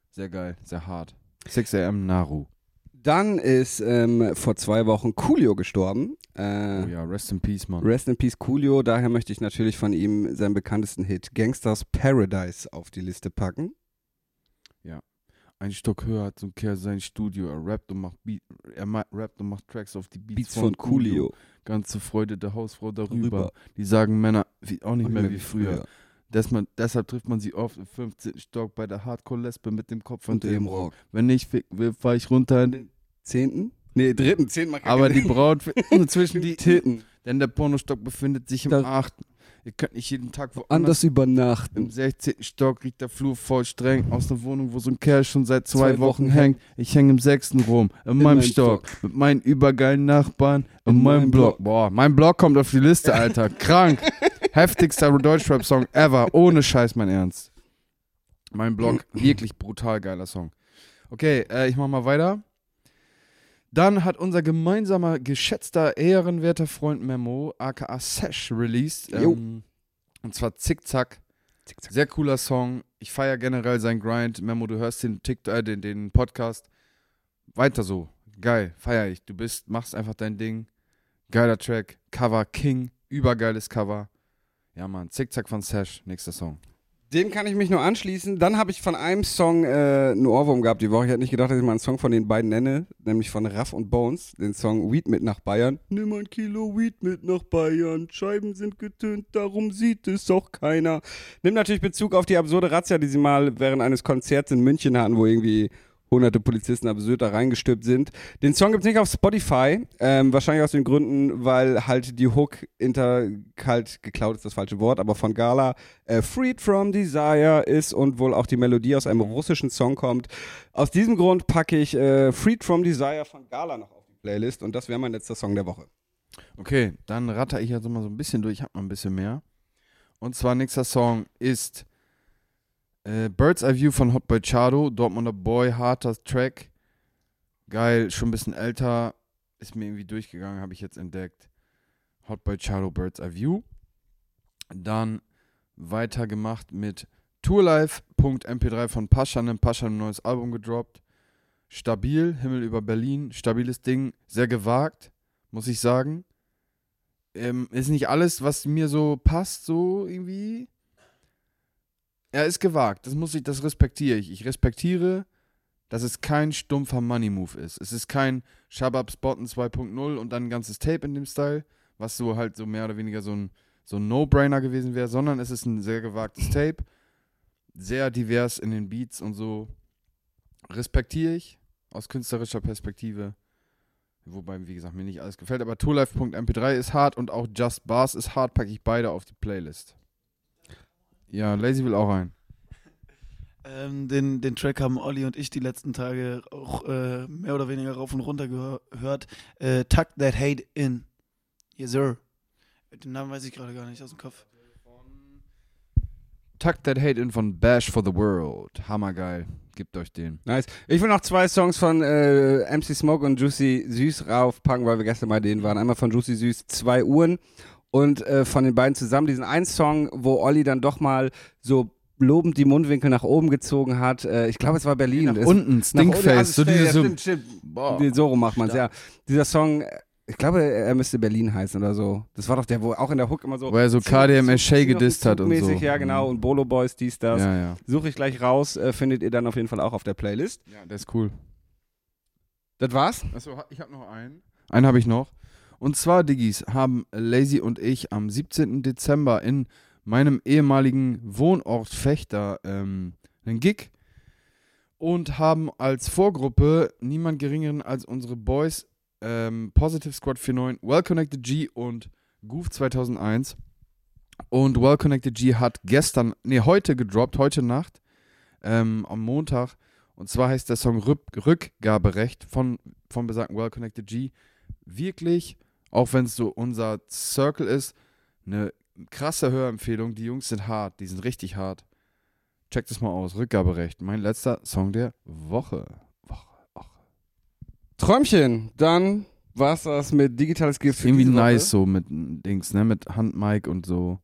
Sehr geil, sehr hart. 6 AM Naru. Dann ist ähm, vor zwei Wochen Coolio gestorben. Äh, Oh ja, rest in peace, Mann. Rest in Peace Coolio. Daher möchte ich natürlich von ihm seinen bekanntesten Hit Gangsters Paradise auf die Liste packen. Ein Stock höher hat so ein Kerl sein Studio. Er rappt und macht Beat, er ma rappt und macht Tracks auf die Beats, Beats von Coolio. Ganze Freude der Hausfrau darüber. Rüber. Die sagen Männer wie, auch nicht Nicht mehr wie früher. Dass man, deshalb trifft man sie oft im 15. Stock bei der Hardcore-Lesbe mit dem Kopf Und und dem Rock. Wenn ich ficken will, fahr ich runter in den Zehnten? Nee, dritten. Zehnten mag Aber die Braut zwischen die Titten. Denn der Pornostock befindet sich im Da- 8. Ihr könnt nicht jeden Tag woanders. Anders Im übernachten. 16. Stock riecht der Flur voll streng aus einer Wohnung, wo so ein Kerl schon seit zwei, Zwei Wochen Wochen hängt. Ich hänge im sechsten rum, in, meinem meinem Stock, mit meinen übergeilen Nachbarn, in, In meinem Blog. Block. Boah, mein Blog kommt auf die Liste, Alter. Krank. Heftigster Deutschrap-Song ever. Ohne Scheiß, mein Ernst. Mein Blog, wirklich brutal geiler Song. Okay, äh, ich mach mal weiter. Dann hat unser gemeinsamer, geschätzter, ehrenwerter Freund Memo, aka Sesh, released. Ähm, und zwar Zickzack. Sehr cooler Song. Ich feiere generell seinen Grind. Memo, du hörst den, TikTok, äh, den, den Podcast. Weiter so. Geil. Feier ich. Du bist, machst einfach dein Ding. Geiler Track. Cover King. Übergeiles Cover. Ja, Mann. Zickzack von Sesh. Nächster Song. Dem kann ich mich nur anschließen. Dann habe ich von einem Song äh, einen Ohrwurm gehabt die Woche. Ich hätte nicht gedacht, dass ich mal einen Song von den beiden nenne, nämlich von Raff und Bones, den Song Weed mit nach Bayern. Nimm ein Kilo Weed mit nach Bayern. Scheiben sind getönt, darum sieht es auch keiner. Nimmt natürlich Bezug auf die absurde Razzia, die sie mal während eines Konzerts in München hatten, wo irgendwie hunderte Polizisten absurd da reingestülpt sind. Den Song gibt es nicht auf Spotify, ähm, wahrscheinlich aus den Gründen, weil halt die Hook inter kalt geklaut ist das falsche Wort, aber von Gala äh, Freed from Desire ist und wohl auch die Melodie aus einem russischen Song kommt. Aus diesem Grund packe ich äh, Freed from Desire von Gala noch auf die Playlist und das wäre mein letzter Song der Woche. Okay, dann ratter ich jetzt mal so ein bisschen durch. Hab mal ein bisschen mehr. Und zwar nächster Song ist äh, Bird's Eye View von Hot Boy Chado. Dortmunder Boy, harter Track. Geil, schon ein bisschen älter. Ist mir irgendwie durchgegangen, habe ich jetzt entdeckt. Hot Boy Chado, Bird's Eye View. Dann weitergemacht mit Tourlife.mp3 von Paschanem. Pascha ein neues Album gedroppt. Stabil, Himmel über Berlin. Stabiles Ding, sehr gewagt, muss ich sagen. Ähm, ist nicht alles, was mir so passt, so irgendwie. Er ist gewagt, das muss ich, das respektiere ich. Ich respektiere, dass es kein stumpfer Money-Move ist. Es ist kein Shabab Spotten 2.0 und dann ein ganzes Tape in dem Style, was so halt so mehr oder weniger so ein, so ein No-Brainer gewesen wäre, sondern es ist ein sehr gewagtes Tape. Sehr divers in den Beats und so. Respektiere ich aus künstlerischer Perspektive. Wobei, wie gesagt, mir nicht alles gefällt. Aber tourlife.mp3 ist hart und auch Just Bars ist hart. Packe ich beide auf die Playlist. Ja, Lazy will auch rein. Ähm, den, den Track haben Olli und ich die letzten Tage auch äh, mehr oder weniger rauf und runter gehör- gehört. Äh, Tuck That Hate In. Yes, sir. Den Namen weiß ich gerade gar nicht aus dem Kopf. Tuck That Hate In von Bash for the World. Hammergeil. Gebt euch den. Nice. Ich will noch zwei Songs von äh, MC Smoke und Juicy Süß raufpacken, weil wir gestern bei denen waren. Einmal von Juicy Süß, zwei Uhren Und äh, von den beiden zusammen diesen einen Song, wo Olli dann doch mal so lobend die Mundwinkel nach oben gezogen hat. Äh, ich glaube, es war Berlin. Nach unten, Stinkface. also so diese so, So rum macht man es, ja. Dieser Song, äh, ich glaube, er müsste Berlin heißen oder so. Das war doch der, wo auch in der Hook immer so. Wo er so KDM Shay gedisst hat und so. Ja, genau. Und Bolo Boys, dies, das. Ja, ja. Suche ich gleich raus, äh, findet ihr dann auf jeden Fall auch auf der Playlist. Ja, der ist cool. Das war's? Achso, ich habe noch einen. Einen habe ich noch. Und zwar, Diggis, haben Lazy und ich am 17. Dezember in meinem ehemaligen Wohnort Fechter ähm, einen Gig und haben als Vorgruppe niemand geringeren als unsere Boys ähm, Positive Squad 49, Well Connected G und Goof 2001. Und Well Connected G hat gestern, nee, heute gedroppt, heute Nacht, ähm, am Montag. Und zwar heißt der Song Rück Rückgaberecht von, von besagten Well Connected G. Wirklich, auch wenn es so unser Circle ist, eine krasse Hörempfehlung. Die Jungs sind hart, die sind richtig hart. Checkt es mal aus. Rückgaberecht. Mein letzter Song der Woche. Woche, Woche. Träumchen, dann war's das mit Digitales Gift. Irgendwie diese Woche. nice so mit Dings, ne? Mit Handmic und so.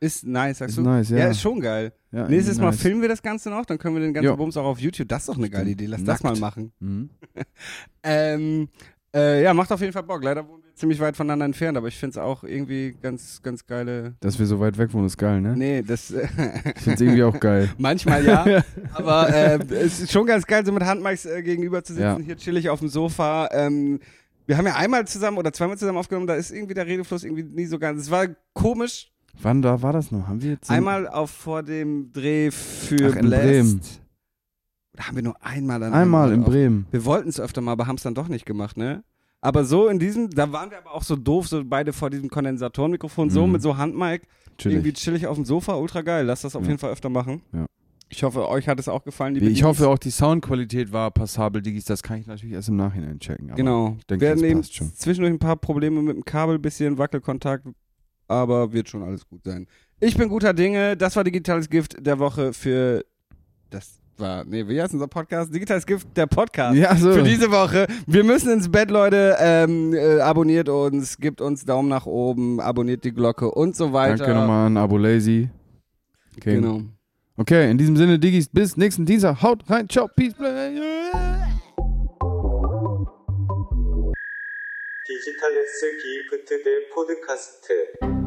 Ist nice, sagst Ist du? nice, ja. Ja, ist schon geil. Ja, Nächstes Mal nice. filmen wir das Ganze noch, dann können wir den ganzen Jo. Bums auch auf YouTube. Das ist doch eine geile. Idee. Lass das mal Nackt. machen. Mhm. Ähm, äh, ja, macht auf jeden Fall Bock. Leider wohnen wir ziemlich weit voneinander entfernt, aber ich finde es auch irgendwie ganz, ganz geile. Dass wir so weit weg wohnen, ist geil, ne? Nee, das. Ich finde es irgendwie auch geil. Manchmal ja, aber äh, es ist schon ganz geil, so mit Handmics äh, gegenüber zu sitzen, Ja. hier chillig auf dem Sofa. Ähm, wir haben ja einmal zusammen oder zweimal zusammen aufgenommen, da ist irgendwie der Redefluss irgendwie nie so ganz. Es war komisch. Wann da war das noch? Haben wir jetzt Einmal auf vor dem Dreh für Ach, in Blast. Bremen. Oder haben wir nur einmal dann einmal in auf- Bremen. Wir wollten es öfter mal, aber haben es dann doch nicht gemacht, ne? Aber so in diesem, da waren wir aber auch so doof, so beide vor diesem Kondensatorenmikrofon, so Mhm. mit so Handmic, Chillig. irgendwie chillig auf dem Sofa, ultra geil. Lass das auf Ja. jeden Fall öfter machen. Ja. Ich hoffe, euch hat es auch gefallen. Ich Diggis. hoffe auch, die Soundqualität war passabel, Diggis. Das kann ich natürlich erst im Nachhinein checken. Genau. Ich denke, wir das passt zwischendurch ein paar Probleme mit dem Kabel, bisschen Wackelkontakt, aber wird schon alles gut sein. Ich bin guter Dinge. Das war Digitales Gift der Woche für das war, nee, wie heißt unser Podcast? Digitales Gift, der Podcast. Ja, so. Für diese Woche. Wir müssen ins Bett, Leute. Ähm, äh, abonniert uns, gebt uns Daumen nach oben, abonniert die Glocke und so weiter. Danke nochmal an Abo Lazy. Okay. Genau. okay, in diesem Sinne, Diggis, bis nächsten Dienstag. Haut rein, ciao, peace. 디지털 S 기프트 대 포드카스트